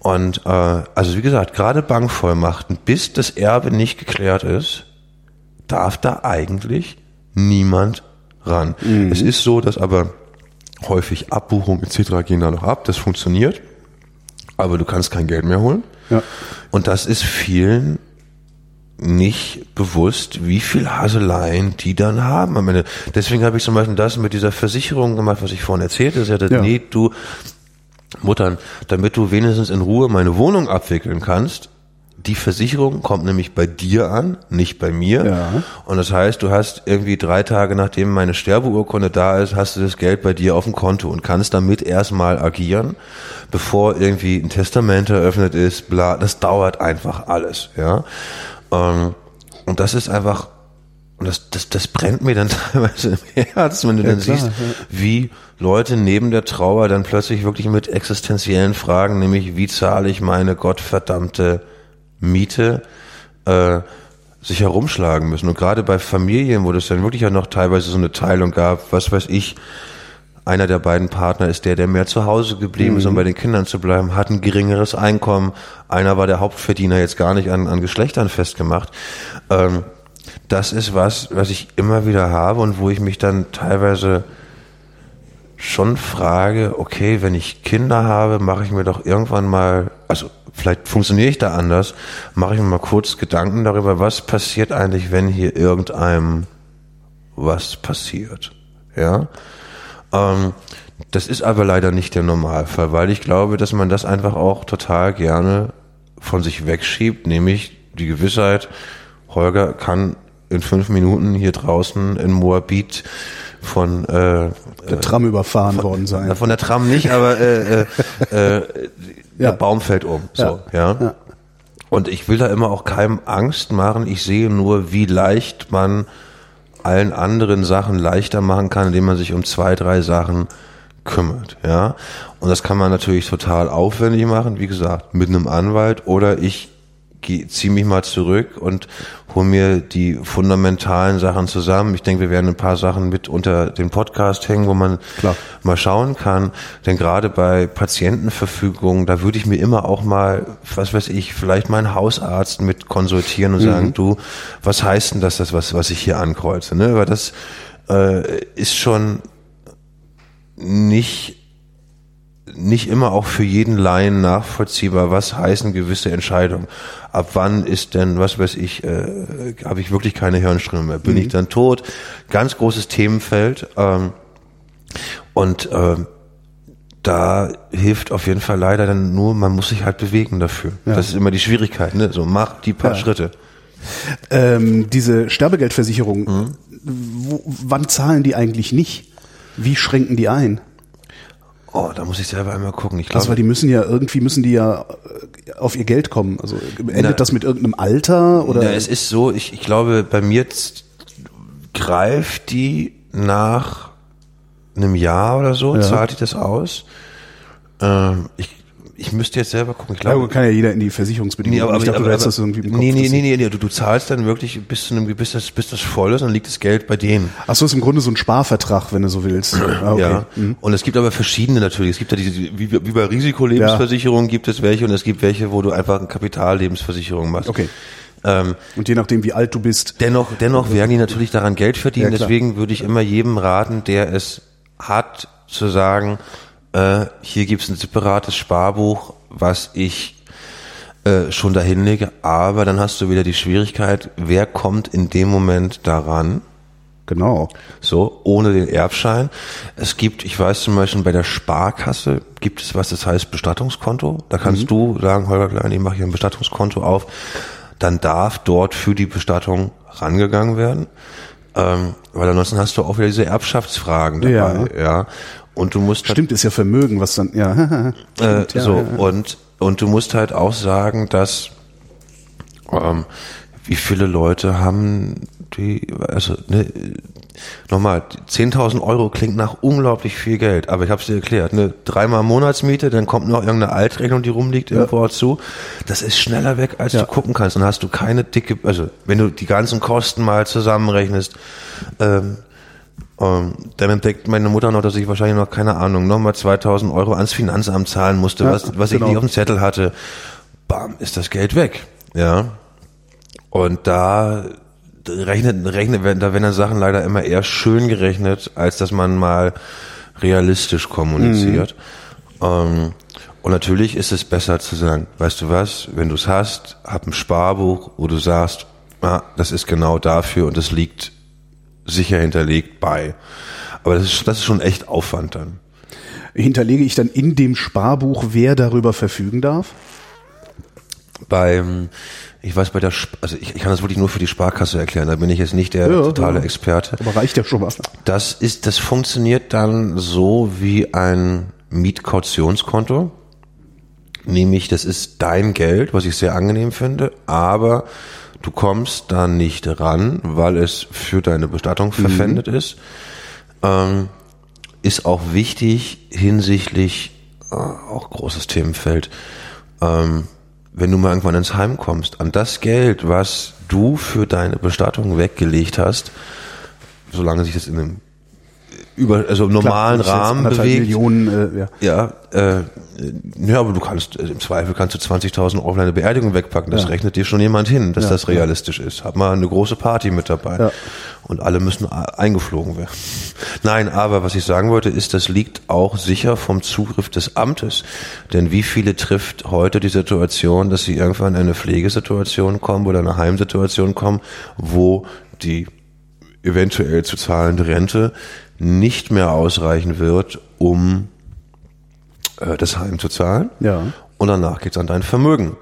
Und äh, also wie gesagt, gerade Bankvollmachten, bis das Erbe nicht geklärt ist, darf da eigentlich niemand ran. Es ist so, dass aber häufig Abbuchungen etc. gehen da noch ab, das funktioniert, aber du kannst kein Geld mehr holen. Ja. Und das ist vielen nicht bewusst, wie viel Haseleien die dann haben am Ende. Deswegen habe ich zum Beispiel das mit dieser Versicherung gemacht, was ich vorhin erzählte. Sie hatte, Ja. nee, du, Muttern, damit du wenigstens in Ruhe meine Wohnung abwickeln kannst, die Versicherung kommt nämlich bei dir an, nicht bei mir. Ja. Und das heißt, du hast irgendwie drei Tage nachdem meine Sterbeurkunde da ist, hast du das Geld bei dir auf dem Konto und kannst damit erstmal agieren, bevor irgendwie ein Testament eröffnet ist, bla, das dauert einfach alles, ja. Ähm, Und das ist einfach, und das, das, das brennt mir dann teilweise im Herz, wenn du dann klar, siehst, ja. wie Leute neben der Trauer dann plötzlich wirklich mit existenziellen Fragen, nämlich wie zahle ich meine gottverdammte Miete, äh, sich herumschlagen müssen. Und gerade bei Familien, wo das dann wirklich ja noch teilweise so eine Teilung gab, was weiß ich, einer der beiden Partner ist der, der mehr zu Hause geblieben ist, um bei den Kindern zu bleiben, hat ein geringeres Einkommen. Einer war der Hauptverdiener, jetzt gar nicht an, an Geschlechtern festgemacht. Ähm, das ist was, was ich immer wieder habe und wo ich mich dann teilweise schon frage, okay, wenn ich Kinder habe, mache ich mir doch irgendwann mal, also vielleicht funktioniere ich da anders, mache ich mir mal kurz Gedanken darüber, was passiert eigentlich, wenn hier irgendeinem was passiert. Ja. Ähm, das ist aber leider nicht der Normalfall, weil ich glaube, dass man das einfach auch total gerne von sich wegschiebt, nämlich die Gewissheit, Holger kann in fünf Minuten hier draußen in Moabit von äh, Der Tram überfahren worden sein. von der Tram nicht, aber äh, äh, äh, der Baum fällt um. So. Ja. Und ich will da immer auch keinem Angst machen. Ich sehe nur, wie leicht man allen anderen Sachen leichter machen kann, indem man sich um zwei, drei Sachen kümmert, ja. Und das kann man natürlich total aufwendig machen, wie gesagt, mit einem Anwalt oder ich ziehe mich mal zurück und hol mir die fundamentalen Sachen zusammen. Ich denke, wir werden ein paar Sachen mit unter den Podcast hängen, wo man Klar. mal schauen kann. Denn gerade bei Patientenverfügungen, da würde ich mir immer auch mal, was weiß ich, vielleicht meinen Hausarzt mit konsultieren und sagen, du, was heißt denn das, das was, was ich hier ankreuze? Ne? Weil das äh, ist schon nicht nicht immer auch für jeden Laien nachvollziehbar, was heißen gewisse Entscheidungen. Ab wann ist denn, was weiß ich, äh, habe ich wirklich keine Hirnströme mehr? Bin Mhm. ich dann tot? Ganz großes Themenfeld. Ähm, und ähm, da hilft auf jeden Fall leider dann nur, man muss sich halt bewegen dafür. Das ist immer die Schwierigkeit, ne? So mach die paar Ja. Schritte. Ähm, diese Sterbegeldversicherung, Mhm. wo, wann zahlen die eigentlich nicht? Wie schränken die ein? Oh, da muss ich selber einmal gucken. Ich Also, glaube, weil die müssen ja irgendwie müssen die ja äh, auf ihr Geld kommen. Also endet Na- das mit irgendeinem Alter oder? Ja, es ist so, ich, ich glaube, bei mir greift die nach einem Jahr oder so, Ja. zahlt die das aus. Ähm, ich, ich müsste jetzt selber gucken. Ich ja, glaube, kann ja jeder in die Versicherungsbedingungen. Nee, aber, ich dachte, aber, du hättest das irgendwie im Kopf. nee, nee, nee, nee, nee, du, du zahlst dann wirklich bis zu einem, bis das, bis das voll ist, dann liegt das Geld bei denen. Ach so, ist im Grunde so ein Sparvertrag, wenn du so willst. Ah, okay. Ja. Mhm. Und es gibt aber verschiedene natürlich. Es gibt ja diese, wie, wie bei Risikolebensversicherungen gibt es welche und es gibt welche, wo du einfach eine Kapitallebensversicherung machst. Okay. Ähm, Und je nachdem, wie alt du bist. Dennoch, dennoch werden die natürlich daran Geld verdienen. Ja. Deswegen würde ich immer jedem raten, der es hat, zu sagen, äh, hier gibt's ein separates Sparbuch, was ich äh, schon dahin lege. Aber dann hast du wieder die Schwierigkeit, wer kommt in dem Moment daran? Genau. So, ohne den Erbschein. Es gibt, ich weiß zum Beispiel bei der Sparkasse gibt es was, das heißt Bestattungskonto. Da kannst Mhm. du sagen, Holger Klein, ich mache hier ein Bestattungskonto auf. Dann darf dort für die Bestattung rangegangen werden. Ähm, weil ansonsten hast du auch wieder diese Erbschaftsfragen dabei. Ja. Ja. Und du musst Stimmt, ist ja Vermögen, was dann, ja. äh, Stimmt, ja, so ja, ja. und und du musst halt auch sagen, dass ähm, wie viele Leute haben die, also ne, nochmal, 10.000 Euro klingt nach unglaublich viel Geld, aber ich habe es dir erklärt, ne, dreimal Monatsmiete, dann kommt noch irgendeine Altrechnung, die rumliegt irgendwo dazu. Das ist schneller weg, als Ja. du gucken kannst. Dann hast du keine dicke, also wenn du die ganzen Kosten mal zusammenrechnest, ähm, ähm, dann entdeckt meine Mutter noch, dass ich wahrscheinlich noch, keine Ahnung, nochmal 2000 Euro ans Finanzamt zahlen musste, Ja, was, was ich genau. nicht auf dem Zettel hatte. Bam, ist das Geld weg. Ja. Und da rechnet, rechnet, werden- da werden dann Sachen leider immer eher schön gerechnet, als dass man mal realistisch kommuniziert. Ähm, und natürlich ist es besser zu sagen, weißt du was, wenn du es hast, hab ein Sparbuch, wo du sagst, ah, das ist genau dafür und es liegt sicher hinterlegt bei. Aber das ist, das ist schon echt Aufwand dann. Hinterlege ich dann in dem Sparbuch, wer darüber verfügen darf? Beim, ich weiß bei der, Sp also ich, ich kann das wirklich nur für die Sparkasse erklären, da bin ich jetzt nicht der Ja, totale ja. Experte. Aber reicht ja schon was. Das ist, das funktioniert dann so wie ein Mietkautionskonto. Nämlich, das ist dein Geld, was ich sehr angenehm finde, aber du kommst da nicht ran, weil es für deine Bestattung verpfändet ist. Ähm, ist auch wichtig hinsichtlich, äh, auch großes Themenfeld, ähm, wenn du mal irgendwann ins Heim kommst, an das Geld, was du für deine Bestattung weggelegt hast, solange sich das in einem über, also im normalen Klar, Rahmen bewegt, Millionen, äh, ja. ja, äh, ja, aber du kannst, äh, im Zweifel kannst du 20.000 Euro für deine Beerdigung wegpacken. Das Ja. rechnet dir schon jemand hin, dass Ja, das realistisch ist. Hab mal eine große Party mit dabei. Ja. Und alle müssen a- eingeflogen werden. Nein, aber was ich sagen wollte, ist, das liegt auch sicher vom Zugriff des Amtes. Denn wie viele trifft heute die Situation, dass sie irgendwann in eine Pflegesituation kommen oder eine Heimsituation kommen, wo die eventuell zu zahlende Rente nicht mehr ausreichen wird, um äh, das Heim zu zahlen. Ja. Und danach geht's an dein Vermögen.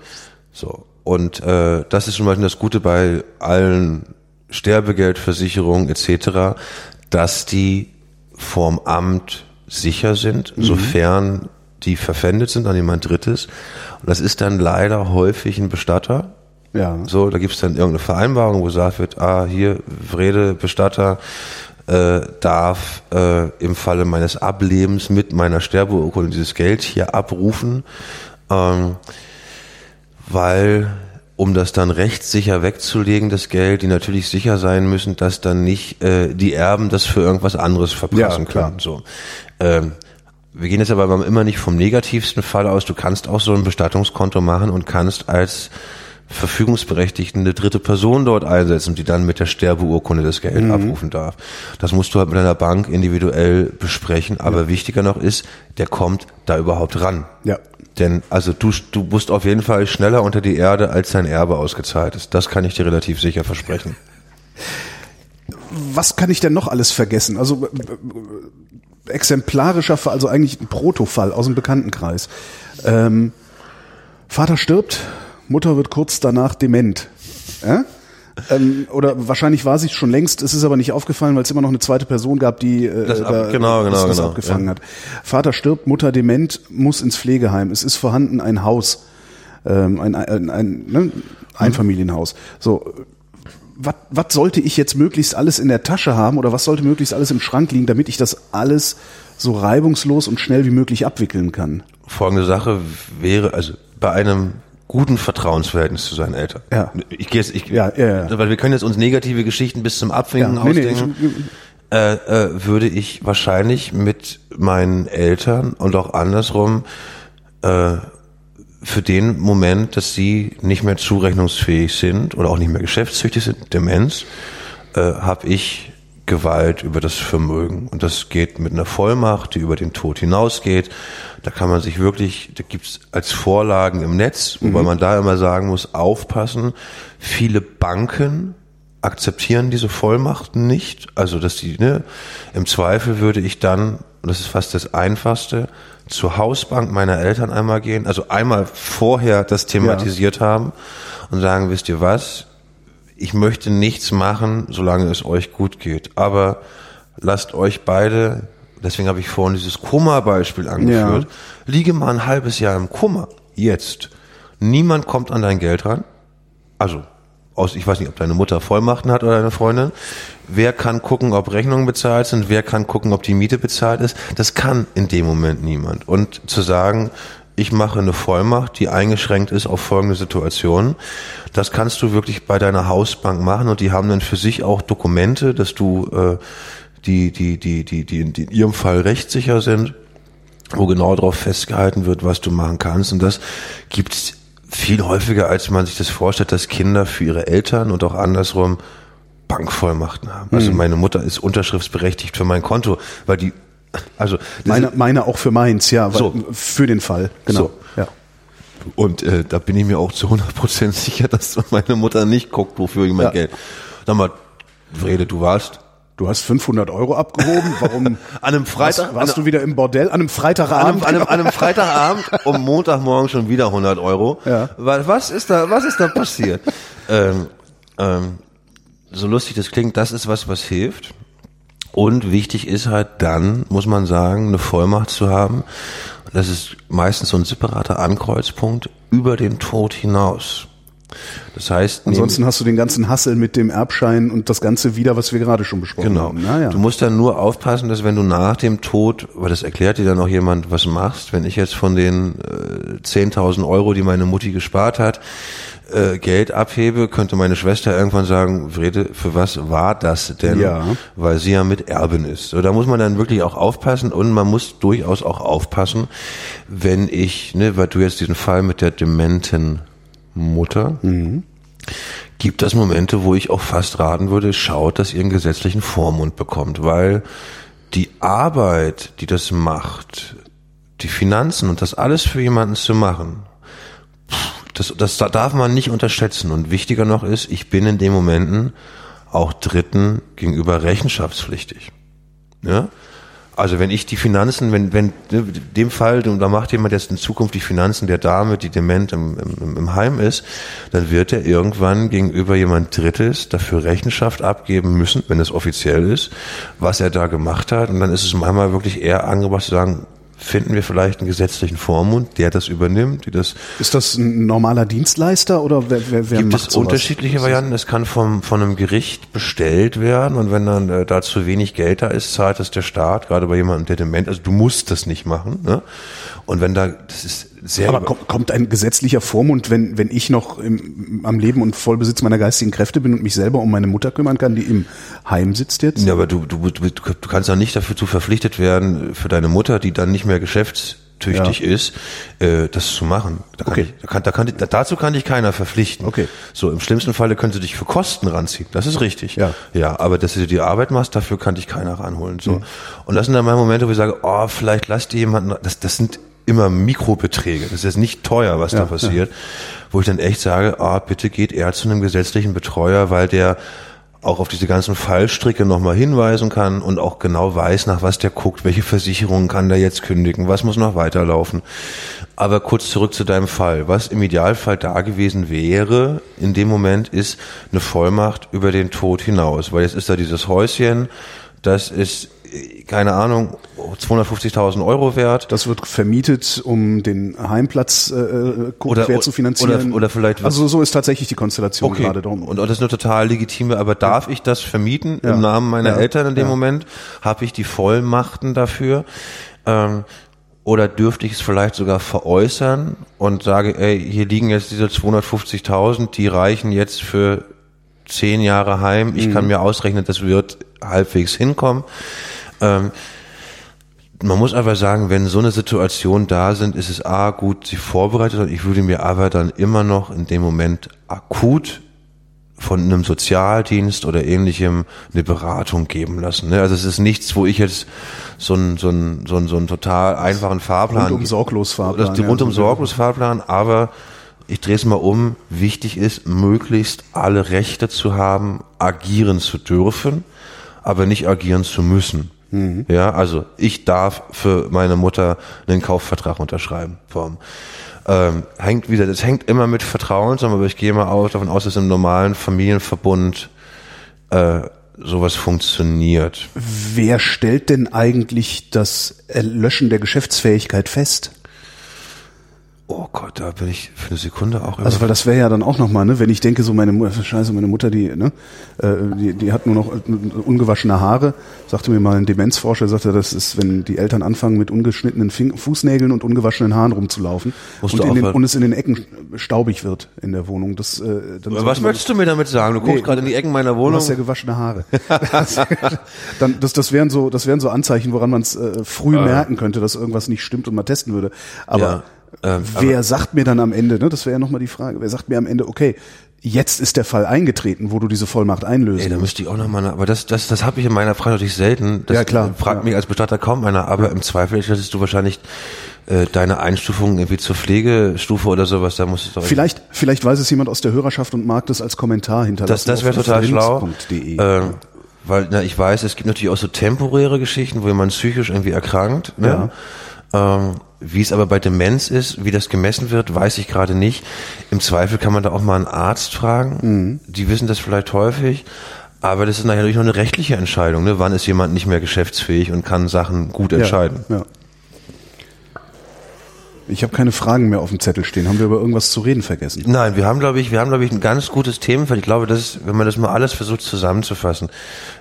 So. Und äh, das ist zum Beispiel das Gute bei allen Sterbegeldversicherungen etc., dass die vorm Amt sicher sind, sofern die verpfändet sind an jemand Drittes. Und das ist dann leider häufig ein Bestatter, Ja. so, da gibt's dann irgendeine Vereinbarung, wo gesagt wird, ah, hier, Wrede, Bestatter, äh, darf äh, im Falle meines Ablebens mit meiner Sterbeurkunde dieses Geld hier abrufen, ähm, weil um das dann rechtssicher wegzulegen, das Geld, die natürlich sicher sein müssen, dass dann nicht äh, die Erben das für irgendwas anderes verpassen Ja, können. So. Ähm, wir gehen jetzt aber immer nicht vom negativsten Fall aus. Du kannst auch so ein Bestattungskonto machen und kannst als verfügungsberechtigten eine dritte Person dort einsetzen, die dann mit der Sterbeurkunde das Geld abrufen darf. Das musst du halt mit deiner Bank individuell besprechen. Aber wichtiger noch ist, der kommt da überhaupt ran. Ja. Denn also du, du musst auf jeden Fall schneller unter die Erde, als dein Erbe ausgezahlt ist. Das kann ich dir relativ sicher versprechen. Was kann ich denn noch alles vergessen? Also äh, exemplarischer Fall, also eigentlich ein Protofall aus dem Bekanntenkreis. Ähm, Vater stirbt, Mutter wird kurz danach dement. Äh? Ähm, oder wahrscheinlich war sie schon längst, es ist aber nicht aufgefallen, weil es immer noch eine zweite Person gab, die äh, Das ab- da, genau, genau, das genau, abgefangen ja. hat. Vater stirbt, Mutter dement, muss ins Pflegeheim. Es ist vorhanden ein Haus, ähm, ein, ein, ein ne? Einfamilienhaus. So, was, was sollte ich jetzt möglichst alles in der Tasche haben oder was sollte möglichst alles im Schrank liegen, damit ich das alles so reibungslos und schnell wie möglich abwickeln kann? Folgende Sache wäre, also bei einem guten Vertrauensverhältnis zu seinen Eltern. Ja. Ich gehe jetzt, ich, Ja, ja, ja. weil wir können jetzt uns negative Geschichten bis zum Abwinken Ja, nee, nee, ausdenken. äh, äh, würde ich wahrscheinlich mit meinen Eltern und auch andersrum äh, für den Moment, dass sie nicht mehr zurechnungsfähig sind oder auch nicht mehr geschäftstüchtig sind, Demenz, äh, habe ich Gewalt über das Vermögen. Und das geht mit einer Vollmacht, die über den Tod hinausgeht. Da kann man sich wirklich, da gibt's als Vorlagen im Netz, wobei man da immer sagen muss, aufpassen. Viele Banken akzeptieren diese Vollmacht nicht. Also, dass die, ne, im Zweifel würde ich dann, und das ist fast das Einfachste, zur Hausbank meiner Eltern einmal gehen, also einmal vorher das thematisiert haben und sagen, wisst ihr was, ich möchte nichts machen, solange es euch gut geht. Aber lasst euch beide, deswegen habe ich vorhin dieses Kummer-Beispiel angeführt, liege mal ein halbes Jahr im Kummer. Jetzt. Niemand kommt an dein Geld ran. Also, aus, ich weiß nicht, ob deine Mutter Vollmachten hat oder deine Freundin. Wer kann gucken, ob Rechnungen bezahlt sind? Wer kann gucken, ob die Miete bezahlt ist? Das kann in dem Moment niemand. Und zu sagen, ich mache eine Vollmacht, die eingeschränkt ist auf folgende Situationen. Das kannst du wirklich bei deiner Hausbank machen und die haben dann für sich auch Dokumente, dass du äh, die, die, die, die, die, die in ihrem Fall rechtssicher sind, wo genau darauf festgehalten wird, was du machen kannst. Und das gibt's viel häufiger, als man sich das vorstellt, dass Kinder für ihre Eltern und auch andersrum Bankvollmachten haben. Also meine Mutter ist unterschriftsberechtigt für mein Konto, weil die, also Meine, meine auch für meins, ja, So. für den Fall. Genau. So. Ja. Und äh, da bin ich mir auch zu 100% sicher, dass meine Mutter nicht guckt, wofür ich mein Ja. Geld. Sag mal, Vrede, du warst Du hast 500 Euro abgehoben. Warum? an einem Freitag, warst, warst an, du wieder im Bordell? An einem Freitagabend? an, einem, an einem Freitagabend um Montagmorgen schon wieder 100 Euro. Ja. Was ist da, was ist da passiert? ähm, ähm, so lustig das klingt, das ist was, was hilft. Und wichtig ist halt dann, muss man sagen, eine Vollmacht zu haben. Das ist meistens so ein separater Ankreuzpunkt über den Tod hinaus. Das heißt, Ansonsten hast du den ganzen Hassel mit dem Erbschein und das Ganze wieder, was wir gerade schon besprochen Genau. haben. Naja. Du musst dann nur aufpassen, dass wenn du nach dem Tod, weil das erklärt dir dann auch jemand, was machst, wenn ich jetzt von den äh, 10.000 Euro, die meine Mutti gespart hat, äh, Geld abhebe, könnte meine Schwester irgendwann sagen, Frede, für was war das denn? Ja. Weil sie ja mit Erbin ist. So, da muss man dann wirklich auch aufpassen und man muss durchaus auch aufpassen, wenn ich, ne, weil du jetzt diesen Fall mit der dementen Mutter, gibt es Momente, wo ich auch fast raten würde, schaut, dass ihr einen gesetzlichen Vormund bekommt, weil die Arbeit, die das macht, die Finanzen und das alles für jemanden zu machen, das, das darf man nicht unterschätzen. Und wichtiger noch ist, ich bin in den Momenten auch Dritten gegenüber rechenschaftspflichtig. Ja? Also wenn ich die Finanzen, wenn, wenn ne, dem Fall, da macht jemand jetzt in Zukunft die Finanzen der Dame, die dement im, im, im Heim ist, dann wird er irgendwann gegenüber jemand Drittes dafür Rechenschaft abgeben müssen, wenn es offiziell ist, was er da gemacht hat. Und dann ist es manchmal wirklich eher angebracht zu sagen, finden wir vielleicht einen gesetzlichen Vormund, der das übernimmt, die das Ist das ein normaler Dienstleister oder wer, wer, wer gibt macht es sowas? unterschiedliche Varianten. Es kann vom, von einem Gericht bestellt werden und wenn dann äh, da zu wenig Geld da ist, zahlt es der Staat, gerade bei jemandem, der dement, also du musst das nicht machen. Ne? Und wenn da, das ist sehr Aber kommt, kommt ein gesetzlicher Vormund, wenn, wenn ich noch im, am Leben und Vollbesitz meiner geistigen Kräfte bin und mich selber um meine Mutter kümmern kann, die im Heim sitzt jetzt? Ja, aber du, du, du, du kannst auch nicht dafür zu verpflichtet werden, für deine Mutter, die dann nicht mehr geschäfts tüchtig Ja. ist, äh, das zu machen. Da kann Okay. ich, da kann, da kann, da, dazu kann dich keiner verpflichten. Okay. So, im schlimmsten Falle können sie dich für Kosten ranziehen. Das ist richtig. Ja. Ja, aber dass du die Arbeit machst, dafür kann dich keiner ranholen. So. Mhm. Und das sind dann mal Momente, wo ich sage, oh, vielleicht lass dir jemanden, das, das sind immer Mikrobeträge. Das ist jetzt nicht teuer, was Ja, da passiert. Wo ich dann echt sage, ah, bitte geht eher zu einem gesetzlichen Betreuer, weil der auch auf diese ganzen Fallstricke nochmal hinweisen kann und auch genau weiß, nach was der guckt, welche Versicherungen kann der jetzt kündigen, was muss noch weiterlaufen. Aber kurz zurück zu deinem Fall. Was im Idealfall da gewesen wäre, in dem Moment, ist eine Vollmacht über den Tod hinaus. Weil jetzt ist da dieses Häuschen, das ist, keine Ahnung, 250.000 Euro wert. Das wird vermietet, um den Heimplatz äh, äh, Oder- quer zu finanzieren. oder- oder vielleicht Also so ist tatsächlich die Konstellation gerade darum. Und, und das ist eine total legitime, aber darf ich das vermieten Ja. im Namen meiner Ja. Eltern in dem Ja. Moment? Habe ich die Vollmachten dafür? Ähm, oder dürfte ich es vielleicht sogar veräußern und sage, ey, hier liegen jetzt diese 250.000, die reichen jetzt für zehn Jahre heim. Ich Mhm. kann mir ausrechnen, das wird halbwegs hinkommen. Ähm, man muss aber sagen, wenn so eine Situation da sind, ist es A, gut, sie vorbereitet und ich würde mir aber dann immer noch in dem Moment akut von einem Sozialdienst oder ähnlichem eine Beratung geben lassen. Ne? Also es ist nichts, wo ich jetzt so einen so einen so einen, so einen total einfachen Fahrplan Rundum sorglos Fahrplan, das, ja. rundum sorglos Fahrplan, aber ich drehe es mal um. Wichtig ist, möglichst alle Rechte zu haben, agieren zu dürfen, aber nicht agieren zu müssen. Mhm. Ja, also ich darf für meine Mutter einen Kaufvertrag unterschreiben. Vom, ähm, hängt wieder, das hängt immer mit Vertrauen zusammen, aber ich gehe mal aus, davon aus, dass im normalen Familienverbund äh, sowas funktioniert. Wer stellt denn eigentlich das Erlöschen der Geschäftsfähigkeit fest? Oh Gott, da bin ich für eine Sekunde auch immer Also weil das wäre ja dann auch nochmal, ne, wenn ich denke, so meine Mutter, scheiße, meine Mutter, die, ne, äh, die, die hat nur noch äh, ungewaschene Haare, sagte mir mal ein Demenzforscher, sagte, das ist, wenn die Eltern anfangen mit ungeschnittenen Fing Fußnägeln und ungewaschenen Haaren rumzulaufen Musst und, du in den, und es in den Ecken staubig wird in der Wohnung. Das, äh, Was möchtest du mir damit sagen? Du guckst Nee, gerade in die Ecken meiner Du Wohnung. hast ja gewaschene Haare. dann, das, das wären so, das wären so Anzeichen, woran man es äh, früh merken könnte, dass irgendwas nicht stimmt und man testen würde. Aber Ja, ähm, wer sagt mir dann am Ende, ne, das wäre ja nochmal die Frage, wer sagt mir am Ende, okay, jetzt ist der Fall eingetreten, wo du diese Vollmacht einlösen Ey, da müsste ich auch noch mal, aber das, das, das habe ich in meiner Frage natürlich selten. Das Ja, klar, Fragt ja. mich als Bestatter kaum einer, aber im Zweifel hättest du wahrscheinlich äh, deine Einstufung irgendwie zur Pflegestufe oder sowas, da musst du doch Vielleicht, vielleicht weiß es jemand aus der Hörerschaft und mag das als Kommentar hinterlassen. Das, das wäre total schlau. Ähm, weil na, ich weiß, es gibt natürlich auch so temporäre Geschichten, wo jemand psychisch irgendwie erkrankt. Ne? Ähm, wie es aber bei Demenz ist, wie das gemessen wird, weiß ich gerade nicht. Im Zweifel kann man da auch mal einen Arzt fragen. Mhm. Die wissen das vielleicht häufig. Aber das ist nachher natürlich noch eine rechtliche Entscheidung. Ne? Wann ist jemand nicht mehr geschäftsfähig und kann Sachen gut entscheiden? Ja, ja. Ich habe keine Fragen mehr auf dem Zettel stehen. Haben wir über irgendwas zu reden vergessen? Nein, wir haben, glaube ich, wir haben, glaube ich, ein ganz gutes Themenfeld. Ich glaube, das ist, wenn man das mal alles versucht zusammenzufassen,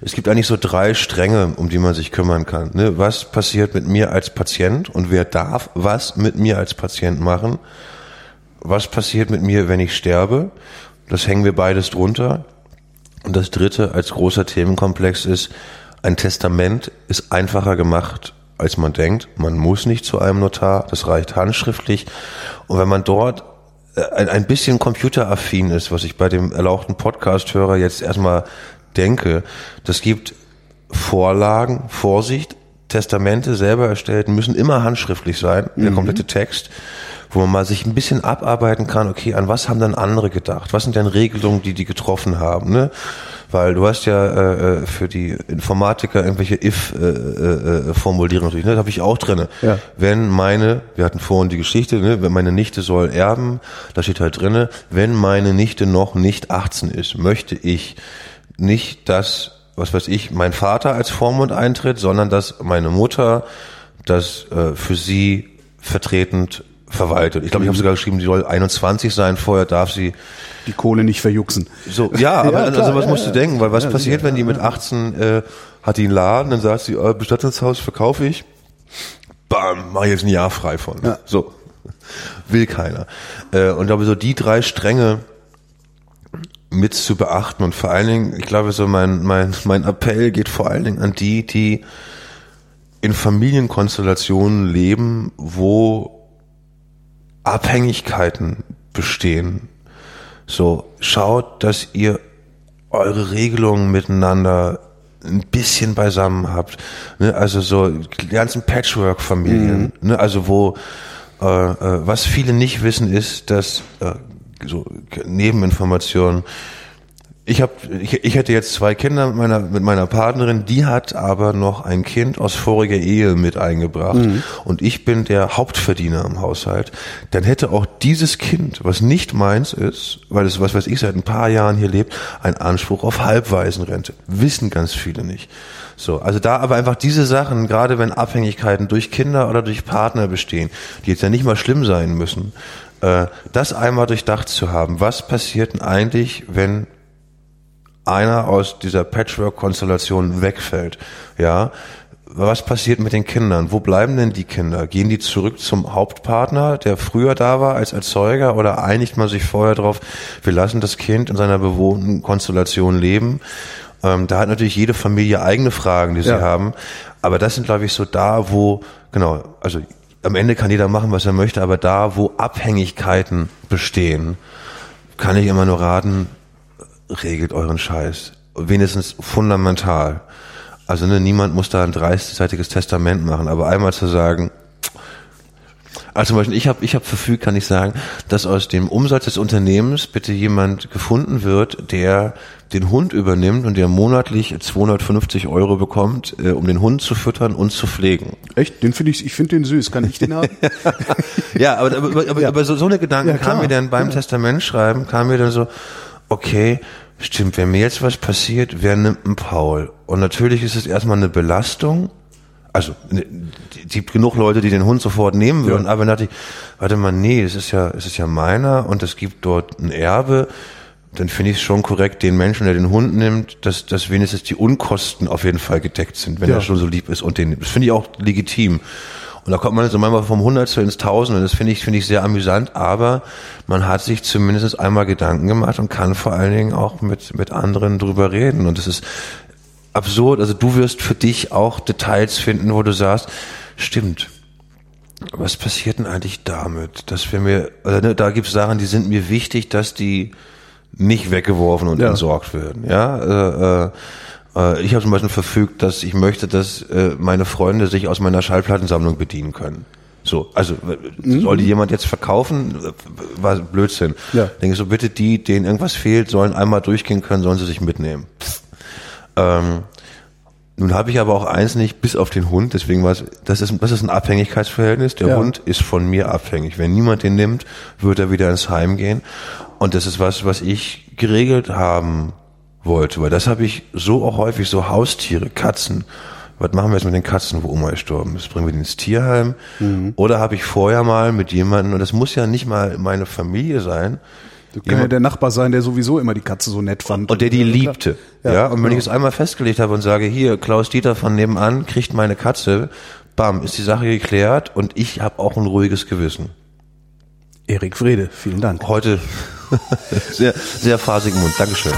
es gibt eigentlich so drei Stränge, um die man sich kümmern kann. Ne? Was passiert mit mir als Patient und wer darf was mit mir als Patient machen? Was passiert mit mir, wenn ich sterbe? Das hängen wir beides drunter. Und das dritte als großer Themenkomplex ist, ein Testament ist einfacher gemacht, als man denkt. Man muss nicht zu einem Notar, das reicht handschriftlich. Und wenn man dort äh, ein, ein bisschen computeraffin ist, was ich bei dem erlauchten Podcast-Hörer jetzt erstmal denke, das gibt Vorlagen, Vorsicht, Testamente selber erstellt, müssen immer handschriftlich sein, der komplette Text, wo man mal sich ein bisschen abarbeiten kann, okay, an was haben dann andere gedacht? Was sind denn Regelungen, die die getroffen haben? Ne? Weil du hast ja äh, äh, für die Informatiker irgendwelche if-Formulierungen natürlich, ne? das habe ich auch drinne. Ja. Wenn meine, wir hatten vorhin die Geschichte, ne? wenn meine Nichte soll erben, da steht halt drinne, wenn meine Nichte noch nicht 18 ist, möchte ich nicht, dass, was weiß ich, mein Vater als Vormund eintritt, sondern dass meine Mutter das äh, für sie vertretend verwaltet. Ich glaube, ich habe sogar geschrieben, sie soll 21 sein, vorher darf sie Die Kohle nicht verjuxen. so, ja, aber Ja, klar, sowas ja, musst ja. du denken, weil was passiert, wenn die mit 18 äh, hat die einen Laden, dann sagt sie, äh, Bestattungshaus verkaufe ich, bam, mach ich jetzt ein Jahr frei von. So, will keiner. Äh, und ich glaube, so die drei Stränge mit zu beachten und vor allen Dingen, ich glaube, so mein, mein, mein Appell geht vor allen Dingen an die, die in Familienkonstellationen leben, wo Abhängigkeiten bestehen. So, schaut, dass ihr eure Regelungen miteinander ein bisschen beisammen habt. Ne? Also so die ganzen Patchwork-Familien. Mhm. Ne? Also wo äh, äh, was viele nicht wissen ist, dass äh, so Nebeninformationen ich habe, ich, ich hätte jetzt zwei Kinder mit meiner mit meiner Partnerin, die hat aber noch ein Kind aus voriger Ehe mit eingebracht mhm. und ich bin der Hauptverdiener im Haushalt. Dann hätte auch dieses Kind, was nicht meins ist, weil es was weiß ich seit ein paar Jahren hier lebt, einen Anspruch auf Halbwaisenrente. Wissen ganz viele nicht. So, also da aber einfach diese Sachen, gerade wenn Abhängigkeiten durch Kinder oder durch Partner bestehen, die jetzt ja nicht mal schlimm sein müssen, äh, das einmal durchdacht zu haben. Was passiert denn eigentlich, wenn einer aus dieser Patchwork-Konstellation wegfällt, ja, was passiert mit den Kindern? Wo bleiben denn die Kinder? Gehen die zurück zum Hauptpartner, der früher da war als Erzeuger, oder einigt man sich vorher drauf, wir lassen das Kind in seiner bewohnten Konstellation leben? Ähm, da hat natürlich jede Familie eigene Fragen, die sie ja. haben. Aber das sind, glaube ich, so da, wo, genau, also am Ende kann jeder machen, was er möchte, aber da, wo Abhängigkeiten bestehen, kann ich immer nur raten, regelt euren Scheiß. Wenigstens fundamental. Also ne, niemand muss da ein 30-seitiges Testament machen, aber einmal zu sagen, also zum Beispiel, ich habe ich hab verfügt, kann ich sagen, dass aus dem Umsatz des Unternehmens bitte jemand gefunden wird, der den Hund übernimmt und der monatlich 250 Euro bekommt, äh, um den Hund zu füttern und zu pflegen. Echt? Den finde ich, ich finde den süß. Kann ich den haben? ja, aber, aber, aber, ja. aber so, so eine Gedanken ja, kam mir dann beim ja. Testament schreiben, kam mir dann so, okay, stimmt, wenn mir jetzt was passiert, wer nimmt einen Paul? Und natürlich ist es erstmal eine Belastung. Also, ne, es gibt genug Leute, die den Hund sofort nehmen würden, ja. aber dann dachte ich, warte mal, nee, es ist ja, es ist ja meiner und es gibt dort ein Erbe. Dann finde ich es schon korrekt, den Menschen, der den Hund nimmt, dass, dass wenigstens die Unkosten auf jeden Fall gedeckt sind, wenn ja. er schon so lieb ist und den, das finde ich auch legitim. Und da kommt man so manchmal vom Hundertstel ins Tausende. Das finde ich, finde ich sehr amüsant. Aber man hat sich zumindest einmal Gedanken gemacht und kann vor allen Dingen auch mit, mit anderen drüber reden. Und das ist absurd. Also du wirst für dich auch Details finden, wo du sagst, stimmt. Was passiert denn eigentlich damit? Dass wir mir, also ne, da gibt es Sachen, die sind mir wichtig, dass die nicht weggeworfen und ja. entsorgt werden. Ja, äh, äh, ich habe zum Beispiel verfügt, dass ich möchte, dass äh, meine Freunde sich aus meiner Schallplattensammlung bedienen können. So, also mhm. soll die jemand jetzt verkaufen? War Blödsinn. Ja. Denke ich so, bitte die, denen irgendwas fehlt, sollen einmal durchgehen können, sollen sie sich mitnehmen. Ähm, nun habe ich aber auch eins nicht, bis auf den Hund, deswegen war es, das ist, das ist ein Abhängigkeitsverhältnis. Der ja. Hund ist von mir abhängig. Wenn niemand den nimmt, wird er wieder ins Heim gehen. Und das ist was, was ich geregelt haben wollte, weil das habe ich so auch häufig, so Haustiere, Katzen. Was machen wir jetzt mit den Katzen, wo Oma gestorben ist? Bringen wir die ins Tierheim? Mhm. Oder habe ich vorher mal mit jemandem, und das muss ja nicht mal meine Familie sein, Du kann ja der Nachbar sein, der sowieso immer die Katze so nett fand. Und der die liebte. Ja, ja. Und wenn genau. ich es einmal festgelegt habe und sage, hier, Klaus Dieter von nebenan kriegt meine Katze, bam, ist die Sache geklärt und ich habe auch ein ruhiges Gewissen. Erik Frede, vielen Dank. Heute sehr, sehr phasigen Mund. Dankeschön.